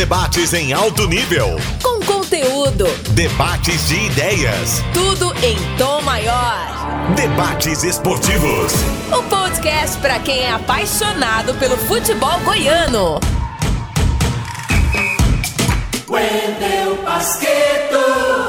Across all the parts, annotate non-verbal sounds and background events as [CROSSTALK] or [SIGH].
debates em alto nível. Com conteúdo. Debates de ideias. Tudo em tom maior. Debates esportivos. O podcast para quem é apaixonado pelo futebol goiano. Wendel.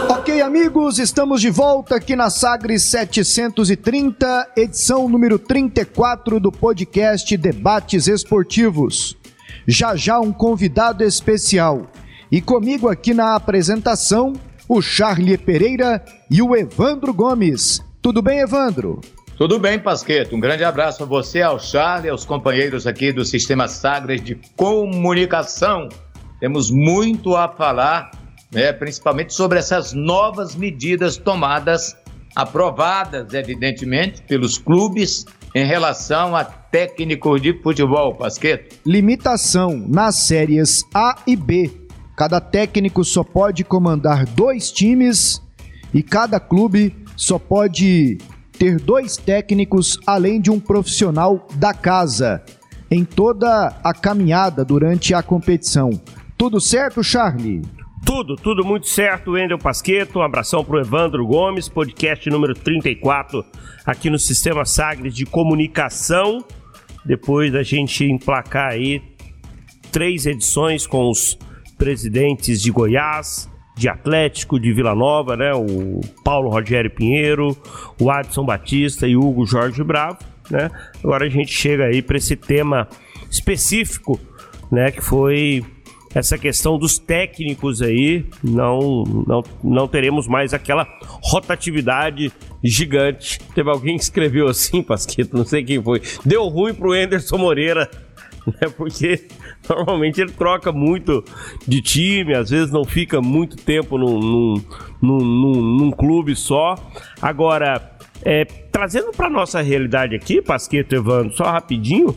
Ok, amigos, estamos de volta aqui na Sagres 730, edição número 34 do podcast Debates Esportivos. Já já um convidado especial. E comigo aqui na apresentação, o Charlie Pereira e o Evandro Gomes. Tudo bem, Evandro? Tudo bem, Pasqueto. Um grande abraço a você, ao Charlie, aos companheiros aqui do Sistema Sagres de Comunicação. Temos muito a falar, né, principalmente sobre essas novas medidas tomadas, aprovadas, evidentemente, pelos clubes em relação a técnicos de futebol, Pasqueto. Limitação nas séries A e B. Cada técnico só pode comandar dois times e cada clube só pode ter dois técnicos além de um profissional da casa em toda a caminhada durante a competição. Tudo certo, Charlie? Tudo, tudo muito certo, Wendel Pasqueto. Um abração pro Evandro Gomes, podcast número 34 aqui no Sistema Sagres de Comunicação. Depois da gente emplacar aí três edições com os presidentes de Goiás, de Atlético, de Vila Nova, né? O Paulo Rogério Pinheiro, o Adson Batista e o Hugo Jorge Bravo, né? Agora a gente chega aí para esse tema específico, né? Que foi essa questão dos técnicos aí, não, não, não teremos mais aquela rotatividade gigante. Teve alguém que escreveu assim, Pasquito, não sei quem foi. Deu ruim pro Anderson Moreira, [LAUGHS] né? Porque normalmente ele troca muito de time, às vezes não fica muito tempo num, num, num, num clube só. Agora, é, trazendo para nossa realidade aqui, Pasqueto Evandro, só rapidinho,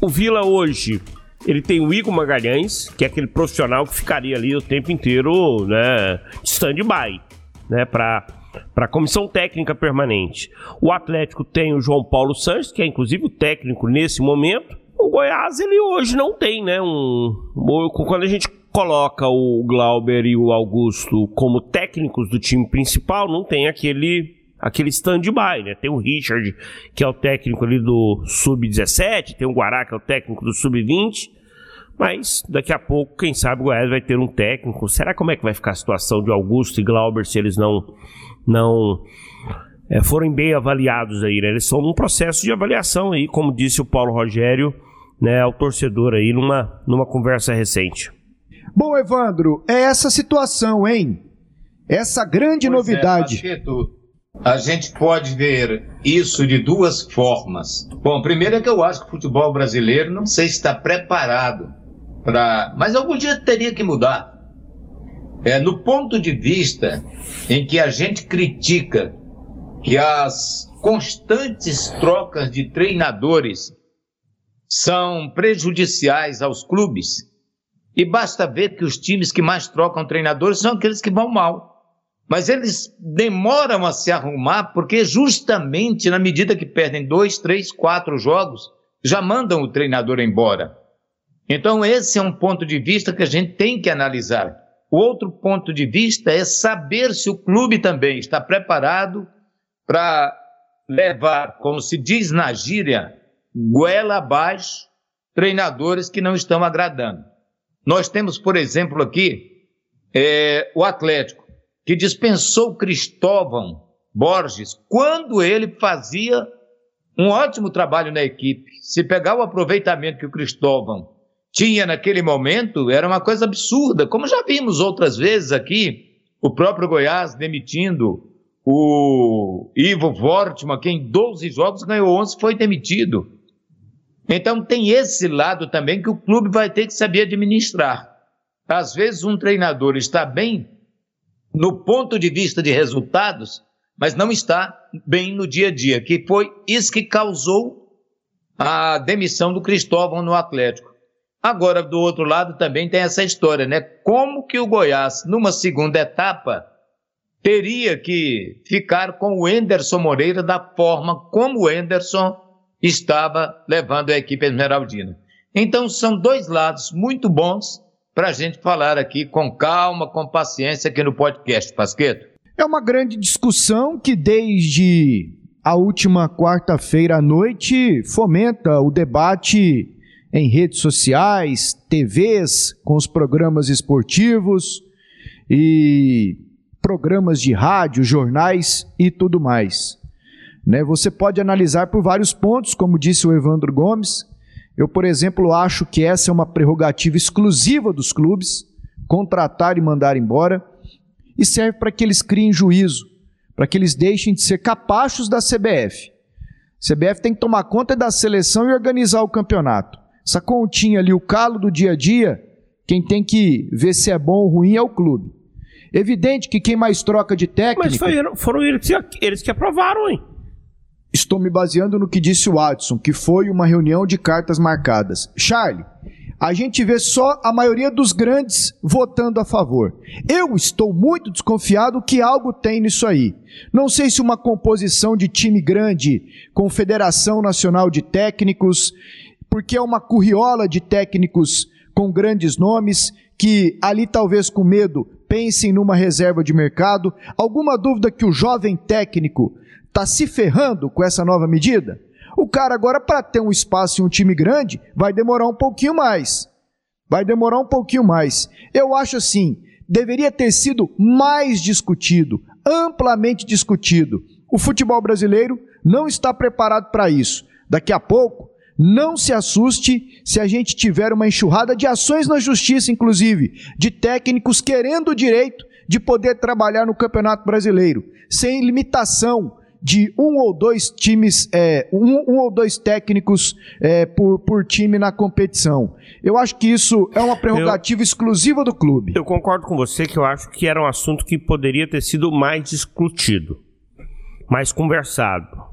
o Vila hoje ele tem o Igor Magalhães, que é aquele profissional que ficaria ali o tempo inteiro, né, stand-by, né, para para a comissão técnica permanente. O Atlético tem o João Paulo Santos, que é inclusive o técnico nesse momento. O Goiás ele hoje não tem, né, um quando a gente coloca o Glauber e o Augusto como técnicos do time principal, não tem aquele aquele stand-by, né? Tem o Richard, que é o técnico ali do Sub-17, tem o Guará, que é o técnico do Sub-20, mas daqui a pouco, quem sabe, o Goiás vai ter um técnico. Será como é que vai ficar a situação de Augusto e Glauber se eles não, não é, forem bem avaliados aí, né? Eles estão num processo de avaliação aí, como disse o Paulo Rogério, né, ao torcedor aí numa, numa conversa recente. Bom, Evandro, é essa situação, hein? Essa grande Pois é, novidade. A gente pode ver isso de duas formas. Bom, primeiro é que eu acho que o futebol brasileiro não sei se está preparado para. Mas algum dia teria que mudar. É, no ponto de vista em que a gente critica que as constantes trocas de treinadores são prejudiciais aos clubes, e basta ver que os times que mais trocam treinadores são aqueles que vão mal mas eles demoram a se arrumar porque justamente na medida que perdem dois, três, quatro jogos, já mandam o treinador embora. Então esse é um ponto de vista que a gente tem que analisar. O outro ponto de vista é saber se o clube também está preparado para levar, como se diz na gíria, goela abaixo, treinadores que não estão agradando. Nós temos, por exemplo, aqui é, o Atlético que dispensou Cristóvão Borges quando ele fazia um ótimo trabalho na equipe. Se pegar o aproveitamento que o Cristóvão tinha naquele momento, era uma coisa absurda, como já vimos outras vezes aqui, o próprio Goiás demitindo o Ivo Vortman, que em 12 jogos ganhou 11, foi demitido. Então tem esse lado também que o clube vai ter que saber administrar. Às vezes um treinador está bem no ponto de vista de resultados, mas não está bem no dia a dia, que foi isso que causou a demissão do Cristóvão no Atlético. Agora, do outro lado, também tem essa história, né? Como que o Goiás, numa segunda etapa, teria que ficar com o Enderson Moreira da forma como o Enderson estava levando a equipe esmeraldina. Então, são dois lados muito bons para a gente falar aqui com calma, com paciência aqui no podcast, Pasqueto. É uma grande discussão que desde a última quarta-feira à noite fomenta o debate em redes sociais, TVs, com os programas esportivos e programas de rádio, jornais e tudo mais. Né? Você pode analisar por vários pontos, como disse o Evandro Gomes. Eu, por exemplo, acho que essa é uma prerrogativa exclusiva dos clubes, contratar e mandar embora, e serve para que eles criem juízo, para que eles deixem de ser capachos da CBF. A CBF tem que tomar conta da seleção e organizar o campeonato. Essa continha ali, o calo do dia a dia, quem tem que ver se é bom ou ruim é o clube. Evidente que quem mais troca de técnico. Mas foi, foram eles, eles que aprovaram, hein? Estou me baseando no que disse o Watson, que foi uma reunião de cartas marcadas. Charlie, a gente vê só a maioria dos grandes votando a favor. Eu estou muito desconfiado que algo tem nisso aí. Não sei se uma composição de time grande, Confederação Nacional de Técnicos, porque é uma curriola de técnicos com grandes nomes que ali talvez com medo pensem numa reserva de mercado. Alguma dúvida que o jovem técnico está se ferrando com essa nova medida? O cara agora, para ter um espaço em um time grande, vai demorar um pouquinho mais. Vai demorar um pouquinho mais. Eu acho assim, deveria ter sido mais discutido, amplamente discutido. O futebol brasileiro não está preparado para isso. Daqui a pouco, não se assuste se a gente tiver uma enxurrada de ações na justiça, inclusive, de técnicos querendo o direito de poder trabalhar no Campeonato Brasileiro, sem limitação de um ou dois times, é, um, um, ou dois técnicos é, por, por time na competição. Eu acho que isso é uma prerrogativa eu, exclusiva do clube. Eu concordo com você que eu acho que era um assunto que poderia ter sido mais discutido, mais conversado.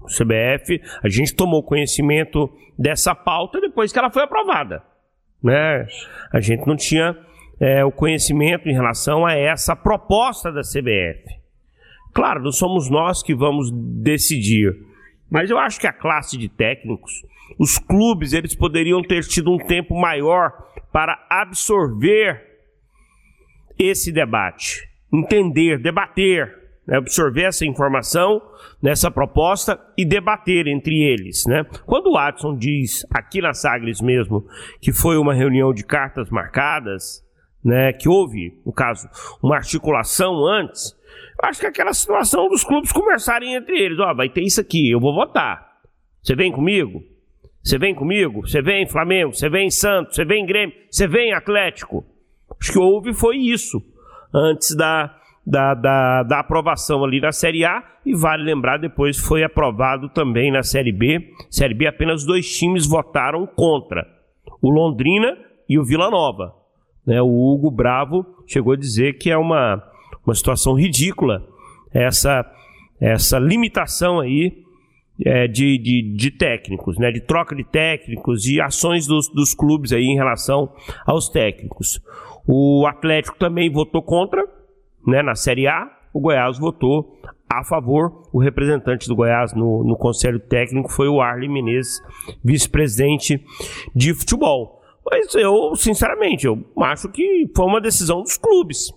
O CBF, a gente tomou conhecimento dessa pauta depois que ela foi aprovada. Né? A gente não tinha é, o conhecimento em relação a essa proposta da CBF. Claro, não somos nós que vamos decidir, mas eu acho que a classe de técnicos, os clubes, eles poderiam ter tido um tempo maior para absorver esse debate, entender, debater, né, absorver essa informação nessa proposta e debater entre eles. Né? Quando o Watson diz, aqui na Sagres mesmo, que foi uma reunião de cartas marcadas, né, que houve, no caso, uma articulação antes, acho que é aquela situação dos clubes conversarem entre eles, ó, oh, vai ter isso aqui, eu vou votar. Você vem comigo? Você vem comigo? Você vem Flamengo? Você vem Santos? Você vem Grêmio? Você vem Atlético? Acho que houve foi isso antes da, da, da, da, aprovação ali na Série A e vale lembrar depois foi aprovado também na Série B. Série B apenas dois times votaram contra, o Londrina e o Vila Nova. Né, o Hugo Bravo chegou a dizer que é uma uma situação ridícula essa, essa limitação aí é, de, de, de, técnicos, né, de troca de técnicos e ações dos, dos clubes aí em relação aos técnicos. O Atlético também votou contra, né, na Série A, o Goiás votou a favor. O representante do Goiás no, no Conselho Técnico foi o Arlen Menezes, vice-presidente de futebol. Mas eu, sinceramente, eu acho que foi uma decisão dos clubes.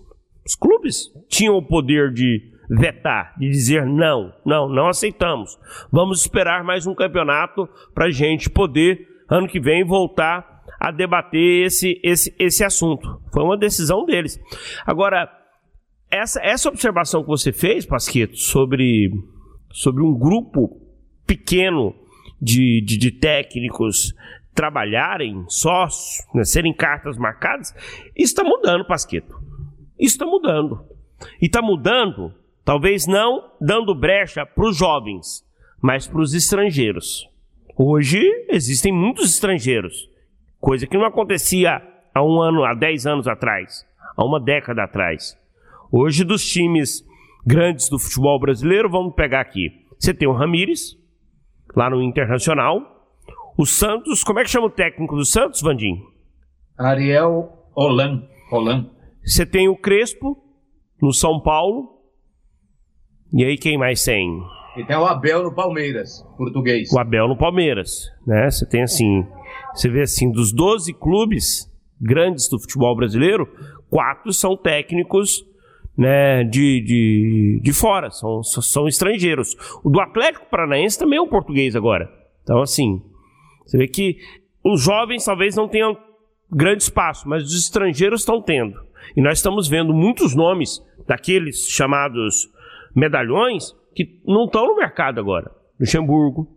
Os clubes tinham o poder de vetar, de dizer não, não, não aceitamos. Vamos esperar mais um campeonato para a gente poder, ano que vem, voltar a debater esse, esse, esse assunto. Foi uma decisão deles. Agora, essa, essa observação que você fez, Pasqueto, sobre, sobre um grupo pequeno de, de, de técnicos trabalharem sócios, né, serem cartas marcadas, está mudando, Pasqueto. Isso está mudando. E está mudando, talvez não dando brecha para os jovens, mas para os estrangeiros. Hoje existem muitos estrangeiros, coisa que não acontecia há um ano, há dez anos atrás, há uma década atrás. Hoje, dos times grandes do futebol brasileiro, vamos pegar aqui. Você tem o Ramires, lá no Internacional. O Santos, como é que chama o técnico do Santos, Vandim? Ariel Holan. Holan. Você tem o Crespo no São Paulo. E aí quem mais tem? E tem o Abel no Palmeiras, português. O Abel no Palmeiras, né? Você tem assim, você vê assim, dos 12 clubes grandes do futebol brasileiro, quatro são técnicos né, de, de, de fora, são, são estrangeiros. O do Atlético Paranaense também é um português agora. Então, assim, você vê que os jovens talvez não tenham grande espaço, mas os estrangeiros estão tendo. E nós estamos vendo muitos nomes daqueles chamados medalhões que não estão no mercado agora. Luxemburgo,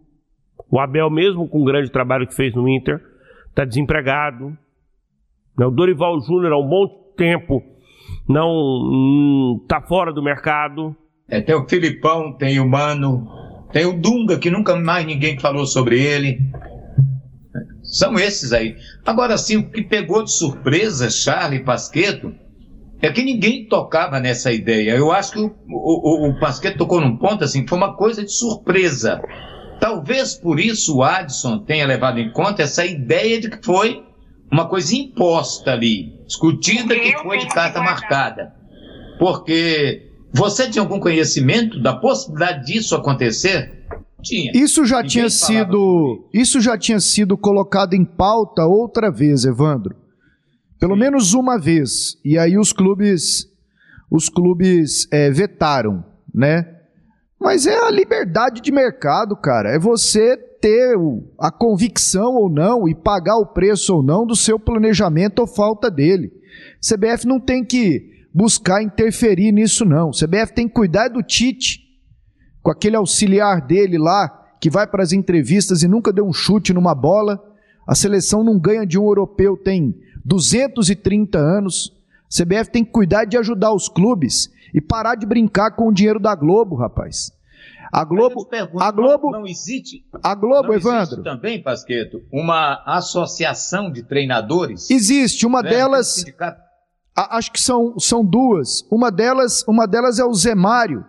o Abel, mesmo com o grande trabalho que fez no Inter, está desempregado. O Dorival Júnior, há um bom tempo, não está hum, fora do mercado. É, tem o Filipão, tem o Mano, tem o Dunga, que nunca mais ninguém falou sobre ele. São esses aí. Agora sim, o que pegou de surpresa Charlie Pasqueto é que ninguém tocava nessa ideia. Eu acho que o, o, o Pasqueto tocou num ponto assim, foi uma coisa de surpresa. Talvez por isso o Adson tenha levado em conta essa ideia de que foi uma coisa imposta ali, discutida que foi de carta marcada. Porque você tinha algum conhecimento da possibilidade disso acontecer? Tinha. Isso já Ninguém tinha sido, isso já tinha sido colocado em pauta outra vez, Evandro. Pelo Sim. menos uma vez. E aí os clubes, os clubes é, vetaram, né? Mas é a liberdade de mercado, cara. É você ter a convicção ou não e pagar o preço ou não do seu planejamento ou falta dele. CBF não tem que buscar interferir nisso, não. CBF tem que cuidar do Tite, com aquele auxiliar dele lá, que vai para as entrevistas e nunca deu um chute numa bola. A seleção não ganha de um europeu, tem 230 anos. CBF tem que cuidar de ajudar os clubes e parar de brincar com o dinheiro da Globo, rapaz. A Globo, pergunto, a Globo, não, não existe. A Globo, não Evandro. também, Pasqueto, uma associação de treinadores? Existe, uma né? delas. acho que são, são duas. Uma delas, uma delas é o Zé Mário,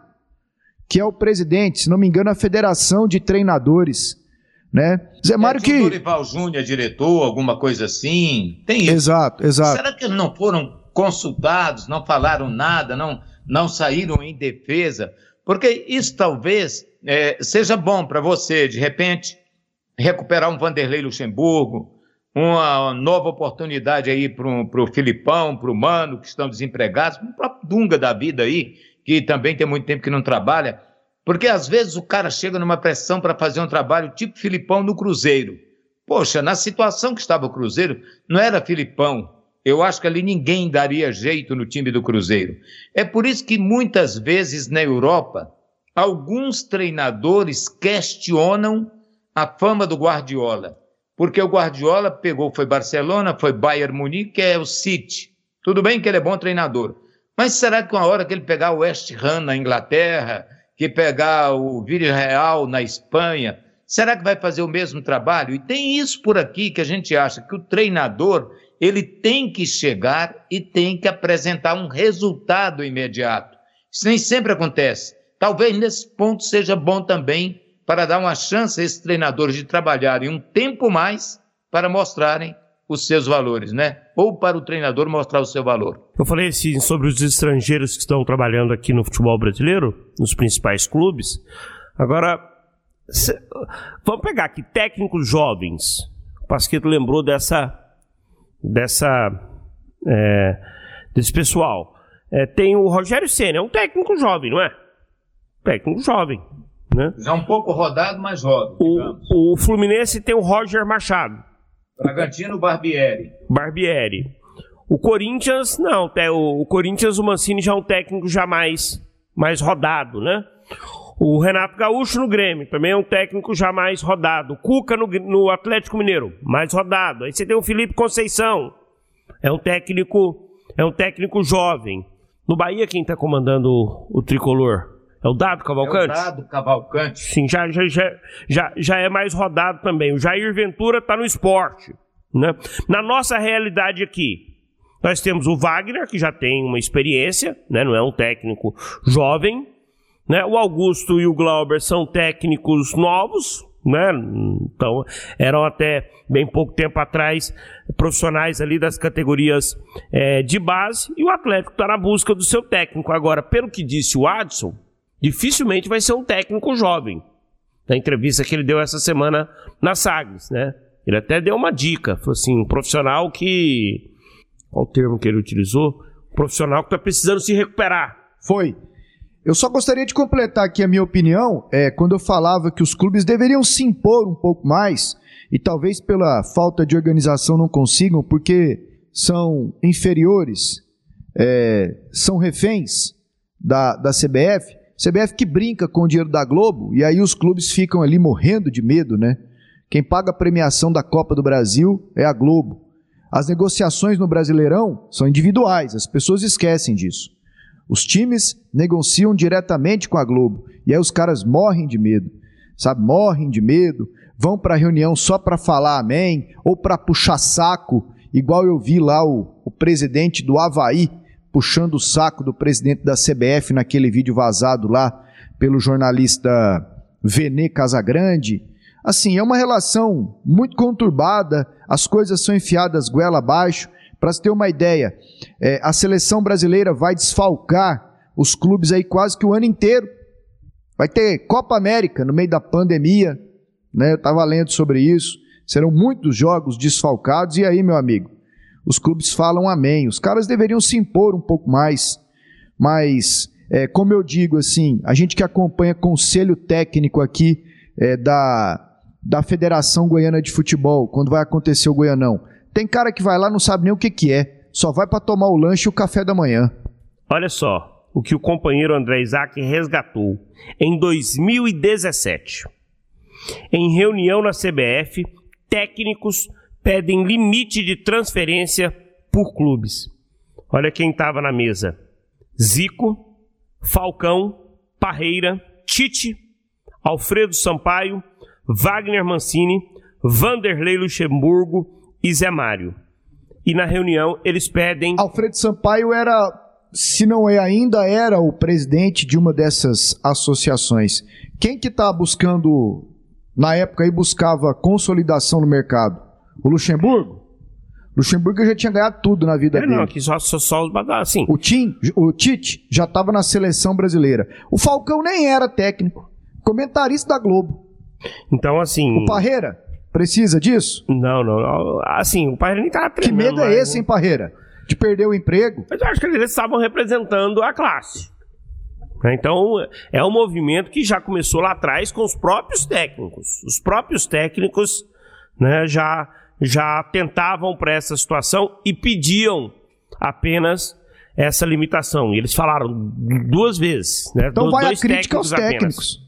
que é o presidente, se não me engano, a Federação de Treinadores. Né? Zé Mário é, que. O Dorival Júnior é diretor, alguma coisa assim. Tem isso. Exato, exato. Será que eles não foram consultados, não falaram nada, não, não saíram em defesa? Porque isso talvez é, seja bom para você, de repente, recuperar um Vanderlei Luxemburgo, uma nova oportunidade aí para o Filipão, para o Mano, que estão desempregados, para o próprio Dunga da vida aí, que também tem muito tempo que não trabalha. Porque às vezes o cara chega numa pressão para fazer um trabalho tipo Filipão no Cruzeiro. Poxa, na situação que estava o Cruzeiro, não era Filipão, eu acho que ali ninguém daria jeito no time do Cruzeiro. É por isso que muitas vezes na Europa, alguns treinadores questionam a fama do Guardiola. Porque o Guardiola pegou, foi Barcelona, foi Bayern Munique, que é o City. Tudo bem que ele é bom treinador. Mas será que uma hora que ele pegar o West Ham na Inglaterra, que pegar o Villarreal na Espanha, será que vai fazer o mesmo trabalho? E tem isso por aqui que a gente acha que o treinador ele tem que chegar e tem que apresentar um resultado imediato. Isso nem sempre acontece. Talvez nesse ponto seja bom também para dar uma chance a esses treinadores de trabalharem um tempo mais para mostrarem os seus valores, né? Ou para o treinador mostrar o seu valor. Eu falei assim, sobre os estrangeiros que estão trabalhando aqui no futebol brasileiro, nos principais clubes. Agora, cê, vamos pegar aqui técnicos jovens. O Pasqueto lembrou dessa dessa é, desse pessoal. É, tem o Rogério Senna, é um técnico jovem, não é? Técnico jovem, né? Já um pouco rodado, mas jovem. O, o Fluminense tem o Roger Machado. Bragantino Barbieri. Barbieri. O Corinthians, não, o, o Corinthians, o Mancini já é um técnico já mais, mais rodado, né? O Renato Gaúcho no Grêmio, também é um técnico já mais rodado. O Cuca no, no Atlético Mineiro, mais rodado. Aí você tem o Felipe Conceição, é um técnico, é um técnico jovem. No Bahia, quem está comandando o, o, tricolor? É o Dado Cavalcante? É o Dado Cavalcante. Sim, já, já, já, já, já é mais rodado também. O Jair Ventura está no esporte. Né? Na nossa realidade aqui, nós temos o Wagner, que já tem uma experiência, né? não é um técnico jovem. Né? O Augusto e o Glauber são técnicos novos, né? Então, eram até bem pouco tempo atrás profissionais ali das categorias é, de base e o Atlético está na busca do seu técnico. Agora, pelo que disse o Adson, dificilmente vai ser um técnico jovem. Na entrevista que ele deu essa semana na Sagres, né? Ele até deu uma dica, falou assim, um profissional que qual o termo que ele utilizou? Profissional que está precisando se recuperar. Foi. Eu só gostaria de completar aqui a minha opinião, é, quando eu falava que os clubes deveriam se impor um pouco mais, e talvez pela falta de organização não consigam, porque são inferiores, é, são reféns da, da CBF. CBF que brinca com o dinheiro da Globo, e aí os clubes ficam ali morrendo de medo, né? Quem paga a premiação da Copa do Brasil é a Globo. As negociações no Brasileirão são individuais, as pessoas esquecem disso. Os times negociam diretamente com a Globo e aí os caras morrem de medo, sabe? Morrem de medo, vão para a reunião só para falar amém ou para puxar saco, igual eu vi lá o, o presidente do Havaí puxando o saco do presidente da CBF naquele vídeo vazado lá pelo jornalista Vene Casagrande. Assim, é uma relação muito conturbada, as coisas são enfiadas goela abaixo. Para se ter uma ideia, é, a seleção brasileira vai desfalcar os clubes aí quase que o ano inteiro. Vai ter Copa América no meio da pandemia, né? Eu estava lendo sobre isso. Serão muitos jogos desfalcados. E aí, meu amigo? Os clubes falam amém. Os caras deveriam se impor um pouco mais, mas, é, como eu digo, assim, a gente que acompanha conselho técnico aqui é, da, da Federação Goiana de Futebol, quando vai acontecer o Goianão, tem cara que vai lá não sabe nem o que, que é, só vai para tomar o lanche e o café da manhã. Olha só o que o companheiro André Isaac resgatou em 2017. Em reunião na CBF, técnicos pedem limite de transferência por clubes. Olha quem estava na mesa: Zico, Falcão, Parreira, Tite, Alfredo Sampaio, Wagner Mancini, Vanderlei Luxemburgo e Zé Mário. E na reunião eles pedem. Alfredo Sampaio era, se não é ainda, era o presidente de uma dessas associações. Quem que está buscando, na época aí, buscava consolidação no mercado? O Luxemburgo? Luxemburgo já tinha ganhado tudo na vida é, dele. Não, aqui só, só, só assim. O, Tim, o Tite já estava na seleção brasileira. O Falcão nem era técnico. Comentarista da Globo. Então, assim. O Parreira precisa disso? Não, não. Assim, o Parreira nem estava treinando. Que medo é esse, hein, Parreira? De perder o emprego? Mas eu acho que eles estavam representando a classe. Né, então, é um movimento que já começou lá atrás com os próprios técnicos. Os próprios técnicos né, já já tentavam para essa situação e pediam apenas essa limitação. E eles falaram duas vezes. Né? Então vai a crítica aos técnicos.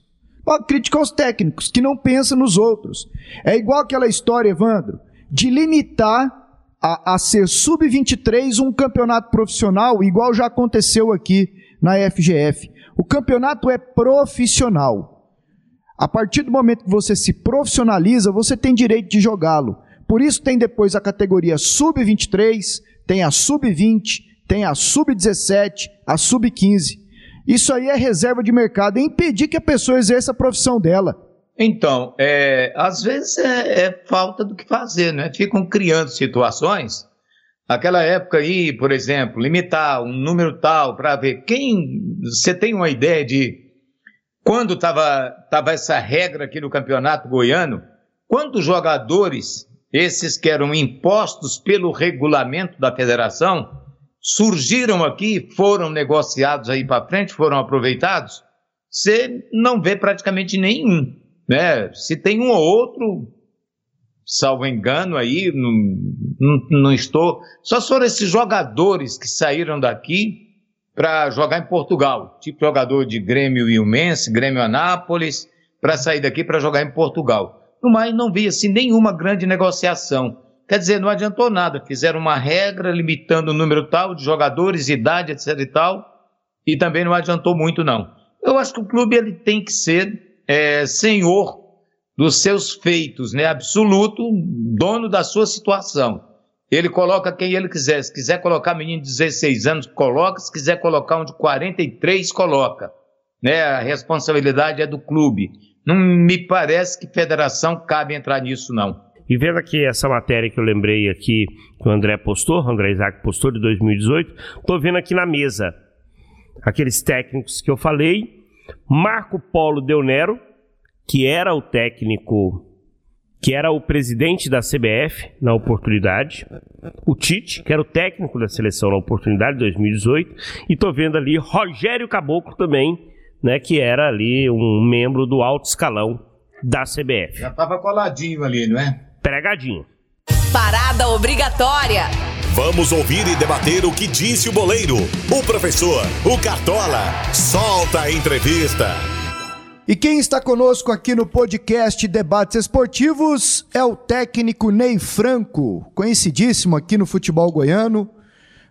Vai a crítica aos técnicos, que não pensam nos outros. É igual aquela história, Evandro, de limitar a, a ser sub-23 um campeonato profissional, igual já aconteceu aqui na FGF. O campeonato é profissional. A partir do momento que você se profissionaliza, você tem direito de jogá-lo. Por isso tem depois a categoria sub-23, tem a sub-20, tem a sub-17, a sub-15. Isso aí é reserva de mercado, é impedir que a pessoa exerça a profissão dela. Então, é, às vezes é, é, falta do que fazer, né? Ficam criando situações. Aquela época aí, por exemplo, limitar um número tal para ver quem. Você tem uma ideia de quando estava tava essa regra aqui no campeonato goiano? Quantos jogadores esses que eram impostos pelo regulamento da federação, surgiram aqui, foram negociados aí para frente, foram aproveitados, você não vê praticamente nenhum. Né? Se tem um ou outro, salvo engano aí, não, não, não estou. Só foram esses jogadores que saíram daqui para jogar em Portugal, tipo jogador de Grêmio Ilmense, Grêmio Anápolis, para sair daqui para jogar em Portugal. No mais, não via assim, nenhuma grande negociação. Quer dizer, não adiantou nada. Fizeram uma regra limitando o número tal de jogadores, idade, etc e tal, e também não adiantou muito, não. Eu acho que o clube ele tem que ser é, senhor dos seus feitos, né? absoluto, dono da sua situação. Ele coloca quem ele quiser. Se quiser colocar menino de 16 anos, coloca. Se quiser colocar um de 43, coloca. Né? A responsabilidade é do clube. Não me parece que federação cabe entrar nisso, não. E vendo aqui essa matéria que eu lembrei aqui, que o André postou, o André Isaac postou de 2018, estou vendo aqui na mesa aqueles técnicos que eu falei, Marco Polo Del Nero, que era o técnico que era o presidente da CBF na oportunidade, o Tite, que era o técnico da seleção na oportunidade, 2018, e tô vendo ali Rogério Caboclo também, né, que era ali um membro do alto escalão da CBF. Já tava coladinho ali, não é? Pregadinho. Parada obrigatória. Vamos ouvir e debater o que disse o boleiro, o professor, o Cartola. Solta a entrevista. E quem está conosco aqui no podcast Debates Esportivos é o técnico Ney Franco, conhecidíssimo aqui no futebol goiano.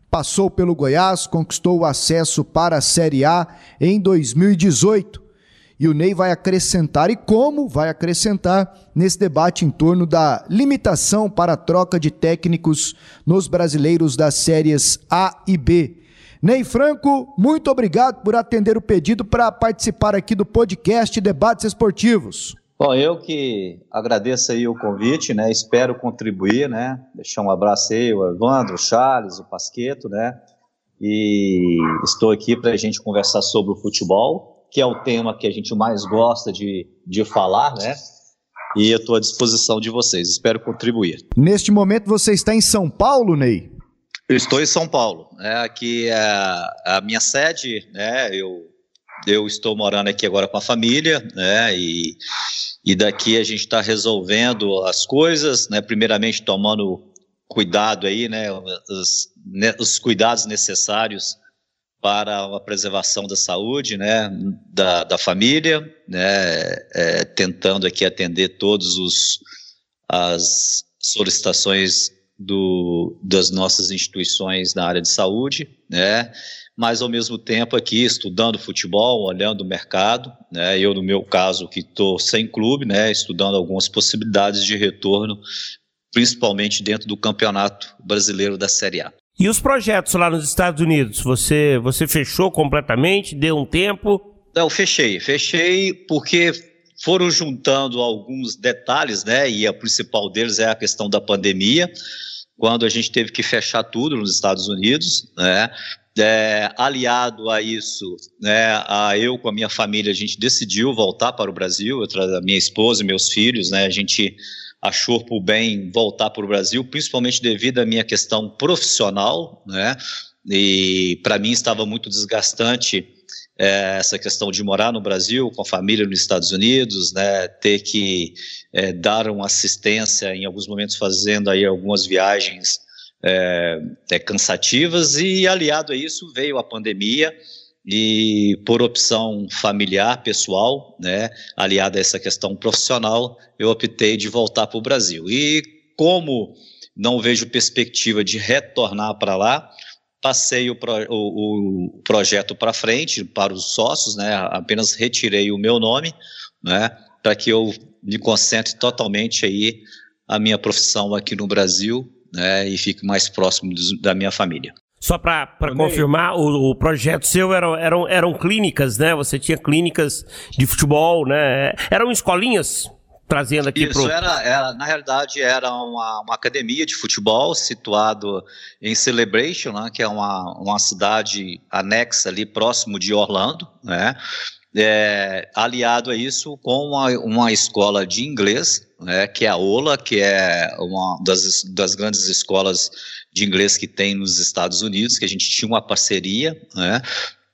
Passou pelo Goiás, conquistou o acesso para a Série A em 2018. E o Ney vai acrescentar, e como vai acrescentar, nesse debate em torno da limitação para a troca de técnicos nos brasileiros das séries A e B. Ney Franco, muito obrigado por atender o pedido para participar aqui do podcast Debates Esportivos. Bom, eu que agradeço aí o convite, né? Espero contribuir, né? Deixar um abraço aí o Evandro, o Charles, o Pasqueto, né? E estou aqui para a gente conversar sobre o futebol, que é o tema que a gente mais gosta de, de falar, né? E eu estou à disposição de vocês. Espero contribuir. Neste momento você está em São Paulo, Ney? Eu estou em São Paulo, né? aqui é a minha sede, né? Eu, eu estou morando aqui agora com a família, né? E, e daqui a gente está resolvendo as coisas, né? Primeiramente tomando cuidado aí, né? Os, né? os cuidados necessários para a preservação da saúde, né? Da, da família, né? É, tentando aqui atender todos os as solicitações do, das nossas instituições na área de saúde, né? Mas ao mesmo tempo aqui estudando futebol, olhando o mercado, né? Eu no meu caso que estou sem clube, né? Estudando algumas possibilidades de retorno, principalmente dentro do campeonato brasileiro da Série A. E os projetos lá nos Estados Unidos, você você fechou completamente? Deu um tempo? Não, fechei, fechei porque foram juntando alguns detalhes, né? E a principal deles é a questão da pandemia, quando a gente teve que fechar tudo nos Estados Unidos, né? É, aliado a isso, né, a eu com a minha família, a gente decidiu voltar para o Brasil, eu, a minha esposa e meus filhos, né, a gente achou por bem voltar para o Brasil, principalmente devido à minha questão profissional, né, e para mim estava muito desgastante é, essa questão de morar no Brasil com a família nos Estados Unidos, né, ter que é, dar uma assistência em alguns momentos fazendo aí algumas viagens é, é, cansativas e aliado a isso veio a pandemia e por opção familiar, pessoal, né, aliada a essa questão profissional, eu optei de voltar para o Brasil. E como não vejo perspectiva de retornar para lá, passei o, pro, o, o projeto para frente para os sócios, né? Apenas retirei o meu nome, né? Para que eu me concentre totalmente aí a minha profissão aqui no Brasil, né? E fique mais próximo da minha família. Só para confirmar, o, o, projeto seu eram, eram, eram clínicas, né? Você tinha clínicas de futebol, né? Eram escolinhas trazendo aqui Isso pro... era, era, na realidade, era uma, uma academia de futebol situado em Celebration, né, que é uma, uma cidade anexa ali próximo de Orlando, né? É, aliado a isso com uma, uma escola de inglês, né, que é a OLA, que é uma das, das grandes escolas de inglês que tem nos Estados Unidos, que a gente tinha uma parceria, né,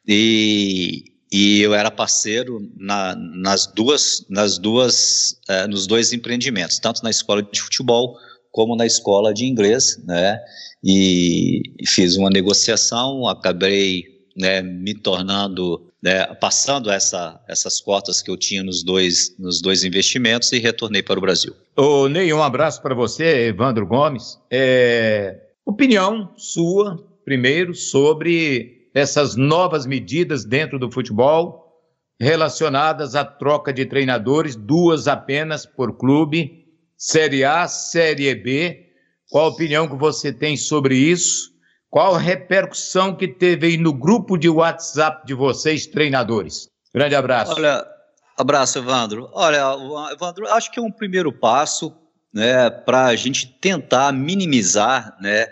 e, e eu era parceiro na, nas duas, nas duas, uh, nos dois empreendimentos, tanto na escola de futebol como na escola de inglês, né? E fiz uma negociação, acabei né, me tornando, né, passando essa, essas cotas que eu tinha nos dois, nos dois investimentos e retornei para o Brasil. Ô, Ney, um abraço para você, Evandro Gomes. É, opinião sua, primeiro, sobre essas novas medidas dentro do futebol relacionadas à troca de treinadores, duas apenas por clube, Série A, Série B. Qual a opinião que você tem sobre isso? Qual a repercussão que teve aí no grupo de WhatsApp de vocês, treinadores? Grande abraço. Olha, abraço, Evandro. Olha, Evandro, acho que é um primeiro passo né, para a gente tentar minimizar né,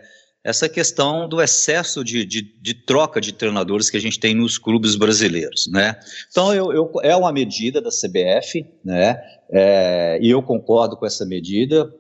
essa questão do excesso de, de, de, troca de treinadores que a gente tem nos clubes brasileiros, né? Então, eu, eu é uma medida da CBF, né? É, e eu concordo com essa medida,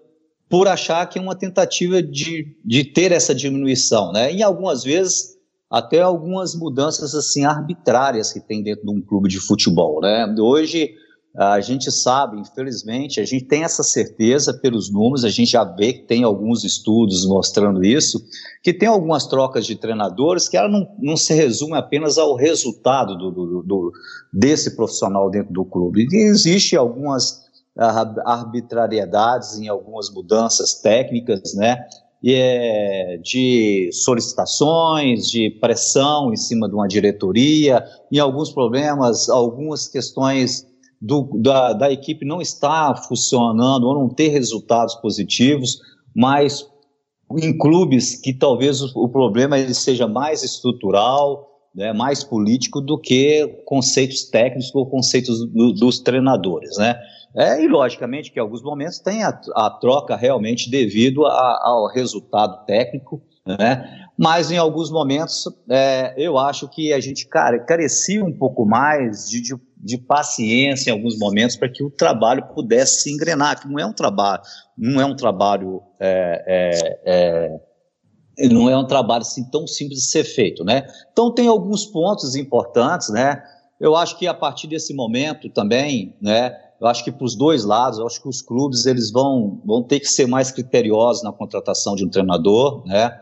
por achar que é uma tentativa de, de ter essa diminuição, né? E algumas vezes até algumas mudanças assim arbitrárias que tem dentro de um clube de futebol, né? Hoje a gente sabe, infelizmente, a gente tem essa certeza pelos números, a gente já vê que tem alguns estudos mostrando isso, que tem algumas trocas de treinadores que ela não, não se resume apenas ao resultado do, do, do desse profissional dentro do clube. E existe algumas arbitrariedades em algumas mudanças técnicas, né? E é de solicitações, de pressão em cima de uma diretoria, em alguns problemas, algumas questões do, da, da equipe não estar funcionando ou não ter resultados positivos, mas em clubes que talvez o, o problema ele seja mais estrutural, né, mais político do que conceitos técnicos ou conceitos do, dos treinadores, né? É, e logicamente que em alguns momentos tem a, a troca realmente devido a, ao resultado técnico, né? Mas em alguns momentos é, eu acho que a gente cara, carecia um pouco mais de, de, de paciência em alguns momentos para que o trabalho pudesse se engrenar, que não é um trabalho, não é um trabalho é, é, é, não é um trabalho assim tão simples de ser feito, né? Então tem alguns pontos importantes, né? Eu acho que a partir desse momento também, né? Eu acho que para os dois lados, eu acho que os clubes eles vão, vão ter que ser mais criteriosos na contratação de um treinador, né?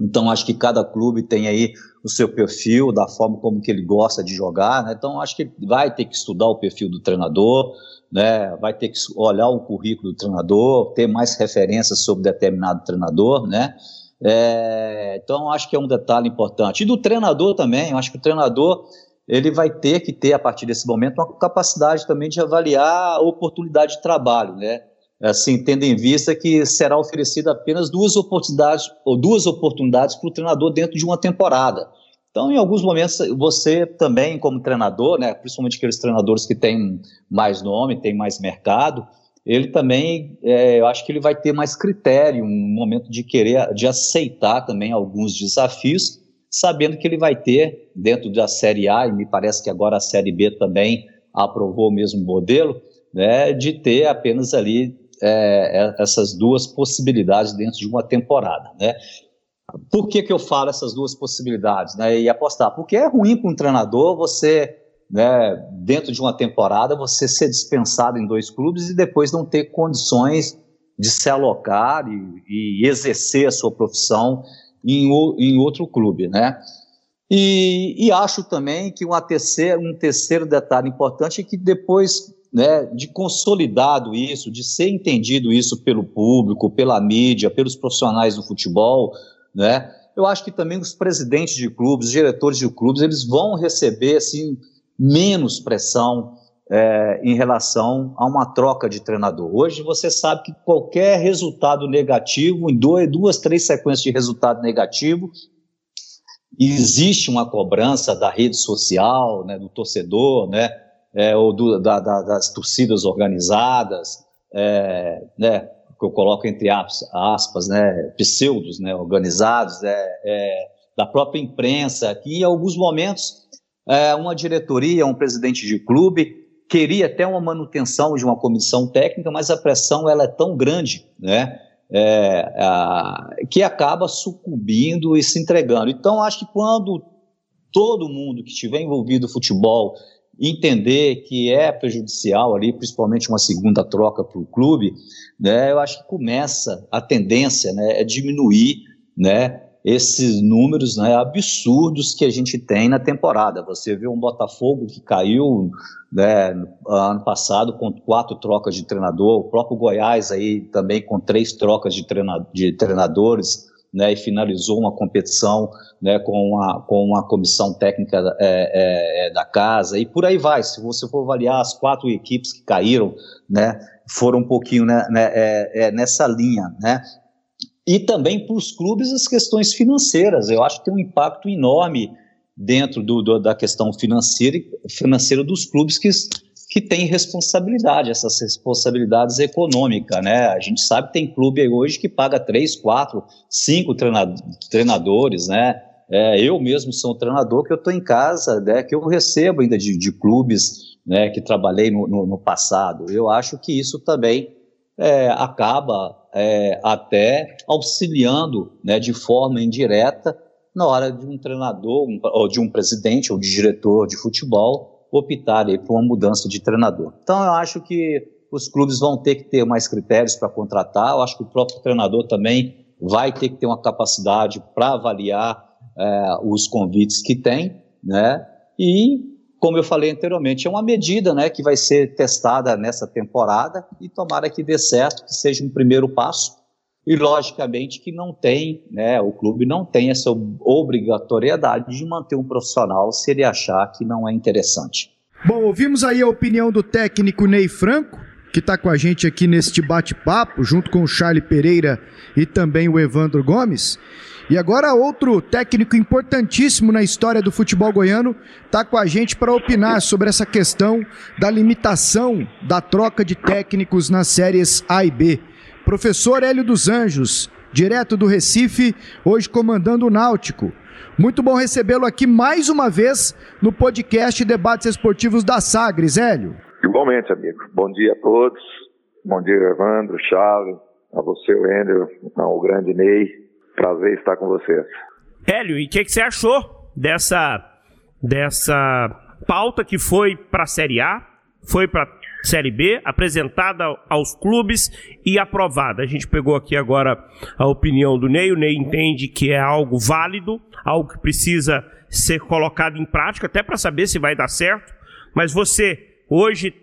Então acho que cada clube tem aí o seu perfil, da forma como que ele gosta de jogar, né? Então acho que vai ter que estudar o perfil do treinador, né? Vai ter que olhar o currículo do treinador, ter mais referências sobre determinado treinador, né? É, então acho que é um detalhe importante. E do treinador também, eu acho que o treinador ele vai ter que ter, a partir desse momento, uma capacidade também de avaliar a oportunidade de trabalho, né? Assim, tendo em vista que será oferecida apenas duas oportunidades ou duas oportunidades para o treinador dentro de uma temporada. Então, em alguns momentos, você também, como treinador, né, principalmente aqueles treinadores que têm mais nome, têm mais mercado, ele também, é, eu acho que ele vai ter mais critério, um momento de querer, de aceitar também alguns desafios sabendo que ele vai ter, dentro da Série A, e me parece que agora a Série B também aprovou o mesmo modelo, né, de ter apenas ali é, é, essas duas possibilidades dentro de uma temporada. Né? Por que, que eu falo essas duas possibilidades né, e apostar? Porque é ruim para um treinador você, né, dentro de uma temporada, você ser dispensado em dois clubes e depois não ter condições de se alocar e, e exercer a sua profissão em, em outro clube, né? E, e, acho também que um terceiro detalhe importante é que depois né, de consolidado isso, de ser entendido isso pelo público, pela mídia, pelos profissionais do futebol, né, eu acho que também os presidentes de clubes, os diretores de clubes, eles vão receber assim, menos pressão é, em relação a uma troca de treinador. Hoje você sabe que qualquer resultado negativo, em duas, três sequências de resultado negativo, existe uma cobrança da rede social, né, do torcedor, né, é, ou do, da, da, das torcidas organizadas, é, né, que eu coloco entre aspas, né, pseudos, né, organizados, é, é, da própria imprensa, que em alguns momentos é, uma diretoria, um presidente de clube queria até uma manutenção de uma comissão técnica, mas a pressão ela é tão grande, né, é, a, que acaba sucumbindo e se entregando. Então, acho que quando todo mundo que estiver envolvido no futebol entender que é prejudicial ali, principalmente uma segunda troca para o clube, né, eu acho que começa a tendência, né, é diminuir, né, esses números né, absurdos que a gente tem na temporada. Você vê um Botafogo que caiu né, ano passado com quatro trocas de treinador, o próprio Goiás aí também com três trocas de, treina, de treinadores, né, e finalizou uma competição né, com, uma, com uma comissão técnica é, é, é, da casa, e por aí vai. Se você for avaliar as quatro equipes que caíram, né, foram um pouquinho né, né é, é, nessa linha, né? E também para os clubes as questões financeiras. Eu acho que tem um impacto enorme dentro do, do, da questão financeira, financeira dos clubes que, que têm responsabilidade, essas responsabilidades econômicas, né? A gente sabe que tem clube hoje que paga três, quatro, cinco treinadores, né? É, eu mesmo sou um treinador que eu estou em casa, né, que eu recebo ainda de, de clubes né, que trabalhei no, no, no, passado. Eu acho que isso também é, acaba é, até auxiliando né, de forma indireta na hora de um treinador, um, ou de um presidente ou de diretor de futebol optar por uma mudança de treinador. Então eu acho que os clubes vão ter que ter mais critérios para contratar. Eu acho que o próprio treinador também vai ter que ter uma capacidade para avaliar é, os convites que tem, né? E como eu falei anteriormente, é uma medida, né, que vai ser testada nessa temporada e tomara que dê certo, que seja um primeiro passo. E logicamente que não tem, né, o clube não tem essa obrigatoriedade de manter um profissional se ele achar que não é interessante. Bom, ouvimos aí a opinião do técnico Ney Franco, que está com a gente aqui neste bate-papo, junto com o Charlie Pereira e também o Evandro Gomes. E agora outro técnico importantíssimo na história do futebol goiano está com a gente para opinar sobre essa questão da limitação da troca de técnicos nas séries A e B. Professor Hélio dos Anjos, direto do Recife, hoje comandando o Náutico. Muito bom recebê-lo aqui mais uma vez no podcast Debates Esportivos da Sagres, Hélio. Igualmente, amigo. Bom dia a todos. Bom dia, Evandro, Charles, a você, o Ender, o grande Ney, Prazer estar com vocês. Hélio, e o que, que você achou dessa, dessa pauta que foi para a Série A, foi para Série B, apresentada aos clubes e aprovada. A gente pegou aqui agora a opinião do Ney. O Ney entende que é algo válido, algo que precisa ser colocado em prática, até para saber se vai dar certo. Mas você hoje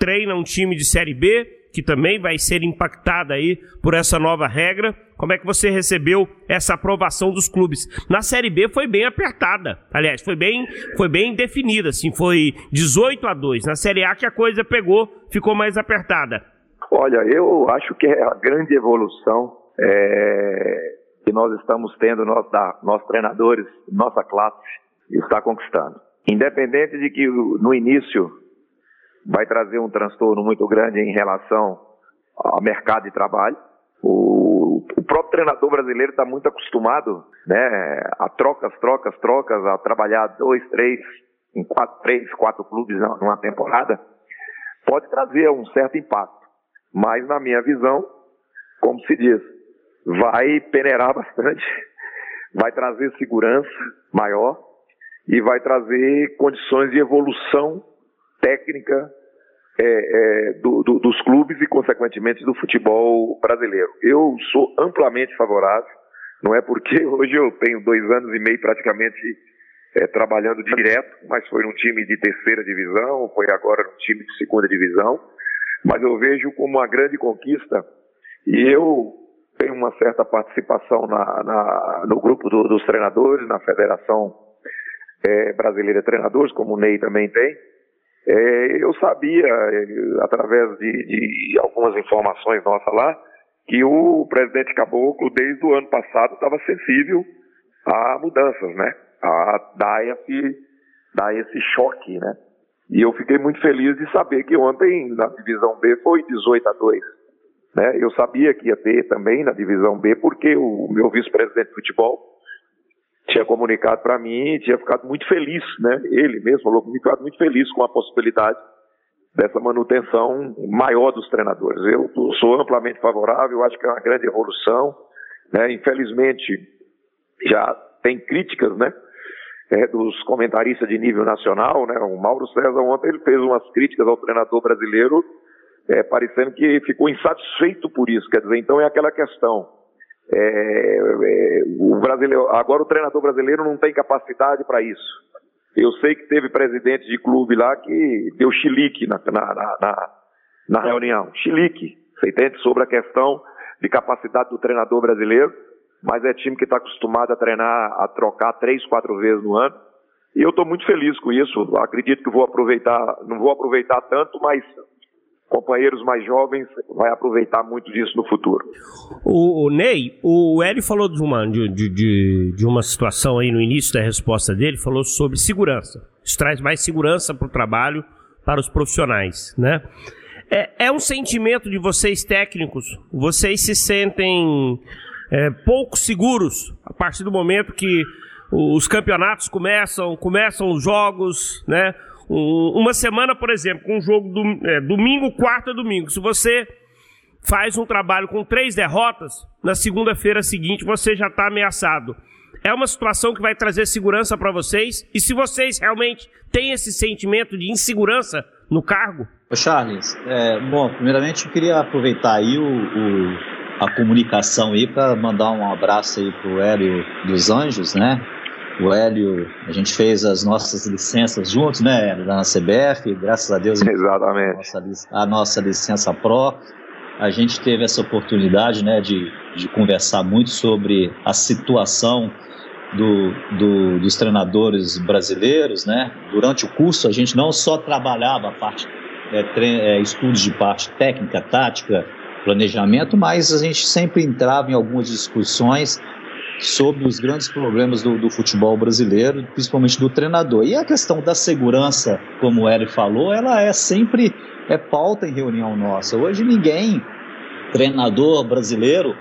treina um time de Série B, que também vai ser impactada aí por essa nova regra. Como é que você recebeu essa aprovação dos clubes? Na Série B foi bem apertada. Aliás, foi bem, foi bem definida, assim, foi 18 a 2. Na Série A que a coisa pegou, ficou mais apertada. Olha, eu acho que é a grande evolução é, que nós estamos tendo, nós, da, nós treinadores, nossa classe, está conquistando. Independente de que no início vai trazer um transtorno muito grande em relação ao mercado de trabalho, o, o próprio treinador brasileiro está muito acostumado né, a trocas, trocas, trocas, a trabalhar dois, três, em quatro, três, quatro clubes numa temporada. Pode trazer um certo impacto, mas na minha visão, como se diz, vai peneirar [LAUGHS] bastante, vai trazer segurança maior e vai trazer condições de evolução técnica é, é, do, do, dos clubes e, consequentemente, do futebol brasileiro. Eu sou amplamente favorável, não é porque [LAUGHS] hoje eu tenho dois anos e meio praticamente é, trabalhando direto, mas foi num time de terceira divisão, foi agora num time de segunda divisão, mas eu vejo como uma grande conquista e eu tenho uma certa participação na, na, no grupo do, dos treinadores, na Federação é, Brasileira de Treinadores, como o Ney também tem, é, eu sabia, é, através de, de, algumas informações nossas lá, que o presidente Caboclo, desde o ano passado, estava sensível a mudanças, né? A dar esse, dar esse choque, né? E eu fiquei muito feliz de saber que ontem, na divisão B, foi 18 a 2. Né? Eu sabia que ia ter também na divisão B, porque o meu vice-presidente de futebol tinha comunicado para mim, tinha ficado muito feliz, né? Ele mesmo falou comigo, ficado muito feliz com a possibilidade dessa manutenção maior dos treinadores. Eu sou amplamente favorável, acho que é uma grande evolução. Né? Infelizmente, já tem críticas, né? É, dos comentaristas de nível nacional, né? O Mauro César ontem ele fez umas críticas ao treinador brasileiro, é, parecendo que ficou insatisfeito por isso. Quer dizer, então é aquela questão é, é, o brasileiro, agora o treinador brasileiro não tem capacidade para isso. Eu sei que teve presidente de clube lá que deu chilique na, na, na, na reunião. Chilique, você entende? Sobre a questão de capacidade do treinador brasileiro. Mas é time que está acostumado a treinar, a trocar três, quatro vezes no ano. E eu estou muito feliz com isso. Acredito que vou aproveitar, não vou aproveitar tanto, mas companheiros mais jovens vai aproveitar muito disso no futuro. O, o Ney, o Hélio falou de uma, de, de, de, uma situação aí no início da resposta dele, falou sobre segurança. Isso traz mais segurança para o trabalho para os profissionais, né? É, é um sentimento de vocês técnicos, vocês se sentem é, pouco seguros a partir do momento que os campeonatos começam, começam os jogos, né? Um, uma semana, por exemplo, com um jogo do, é, domingo, quarta, domingo. Se você faz um trabalho com três derrotas, na segunda-feira seguinte você já está ameaçado. É uma situação que vai trazer segurança para vocês. E se vocês realmente têm esse sentimento de insegurança no cargo? Charles, é, bom, primeiramente eu queria aproveitar aí o, o a comunicação aí para mandar um abraço aí pro Hélio dos Anjos, né? O Hélio, a gente fez as nossas licenças juntos, né, Hélio, na CBF, graças a Deus. Exatamente. A nossa, a nossa licença Pro. A gente teve essa oportunidade, né, de, de conversar muito sobre a situação do, do, dos treinadores brasileiros, né? Durante o curso, a gente não só trabalhava a parte, é, é, estudos de parte técnica, tática, planejamento, mas a gente sempre entrava em algumas discussões sobre os grandes problemas do, do, futebol brasileiro, principalmente do treinador. E a questão da segurança, como o Eric falou, ela é sempre é pauta em reunião nossa. Hoje ninguém, treinador brasileiro,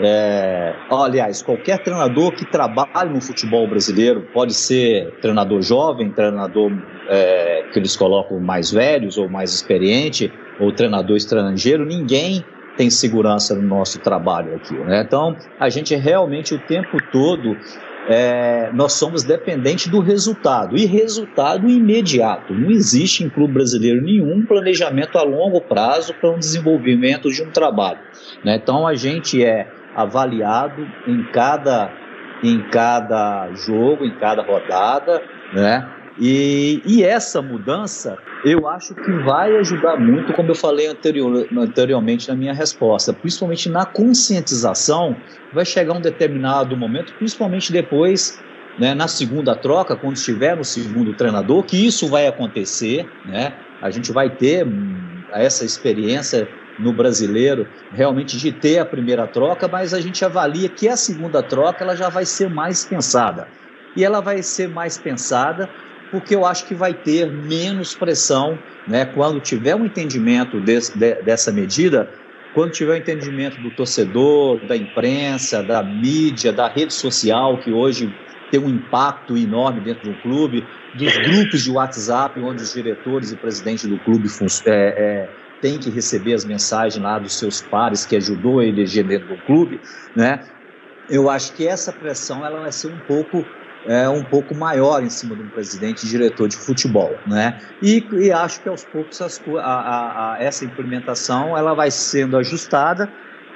é, aliás, qualquer treinador que trabalhe no futebol brasileiro, pode ser treinador jovem, treinador é, que eles colocam mais velhos ou mais experiente, ou treinador estrangeiro, ninguém tem segurança no nosso trabalho aqui. Né? Então, a gente realmente o tempo todo é, nós somos dependentes do resultado e resultado imediato. Não existe em clube brasileiro nenhum planejamento a longo prazo para um desenvolvimento de um trabalho. Né? Então, a gente é avaliado em cada, em cada jogo, em cada rodada, né? E, e essa mudança eu acho que vai ajudar muito, como eu falei anterior, anteriormente na minha resposta, principalmente na conscientização. Vai chegar um determinado momento, principalmente depois, né, na segunda troca, quando estiver no segundo treinador, que isso vai acontecer. Né? A gente vai ter hum, essa experiência no brasileiro realmente de ter a primeira troca, mas a gente avalia que a segunda troca ela já vai ser mais pensada. E ela vai ser mais pensada porque eu acho que vai ter menos pressão, né? Quando tiver um entendimento desse, de, dessa medida, quando tiver o um entendimento do torcedor, da imprensa, da mídia, da rede social, que hoje tem um impacto enorme dentro do clube, dos grupos de WhatsApp, onde os diretores e presidentes do clube é, é, têm que receber as mensagens lá dos seus pares que ajudou a eleger dentro do clube, né? Eu acho que essa pressão ela vai ser um pouco é, um pouco maior em cima de um presidente e diretor de futebol, né? E, e acho que aos poucos as, a, a, a, essa implementação ela vai sendo ajustada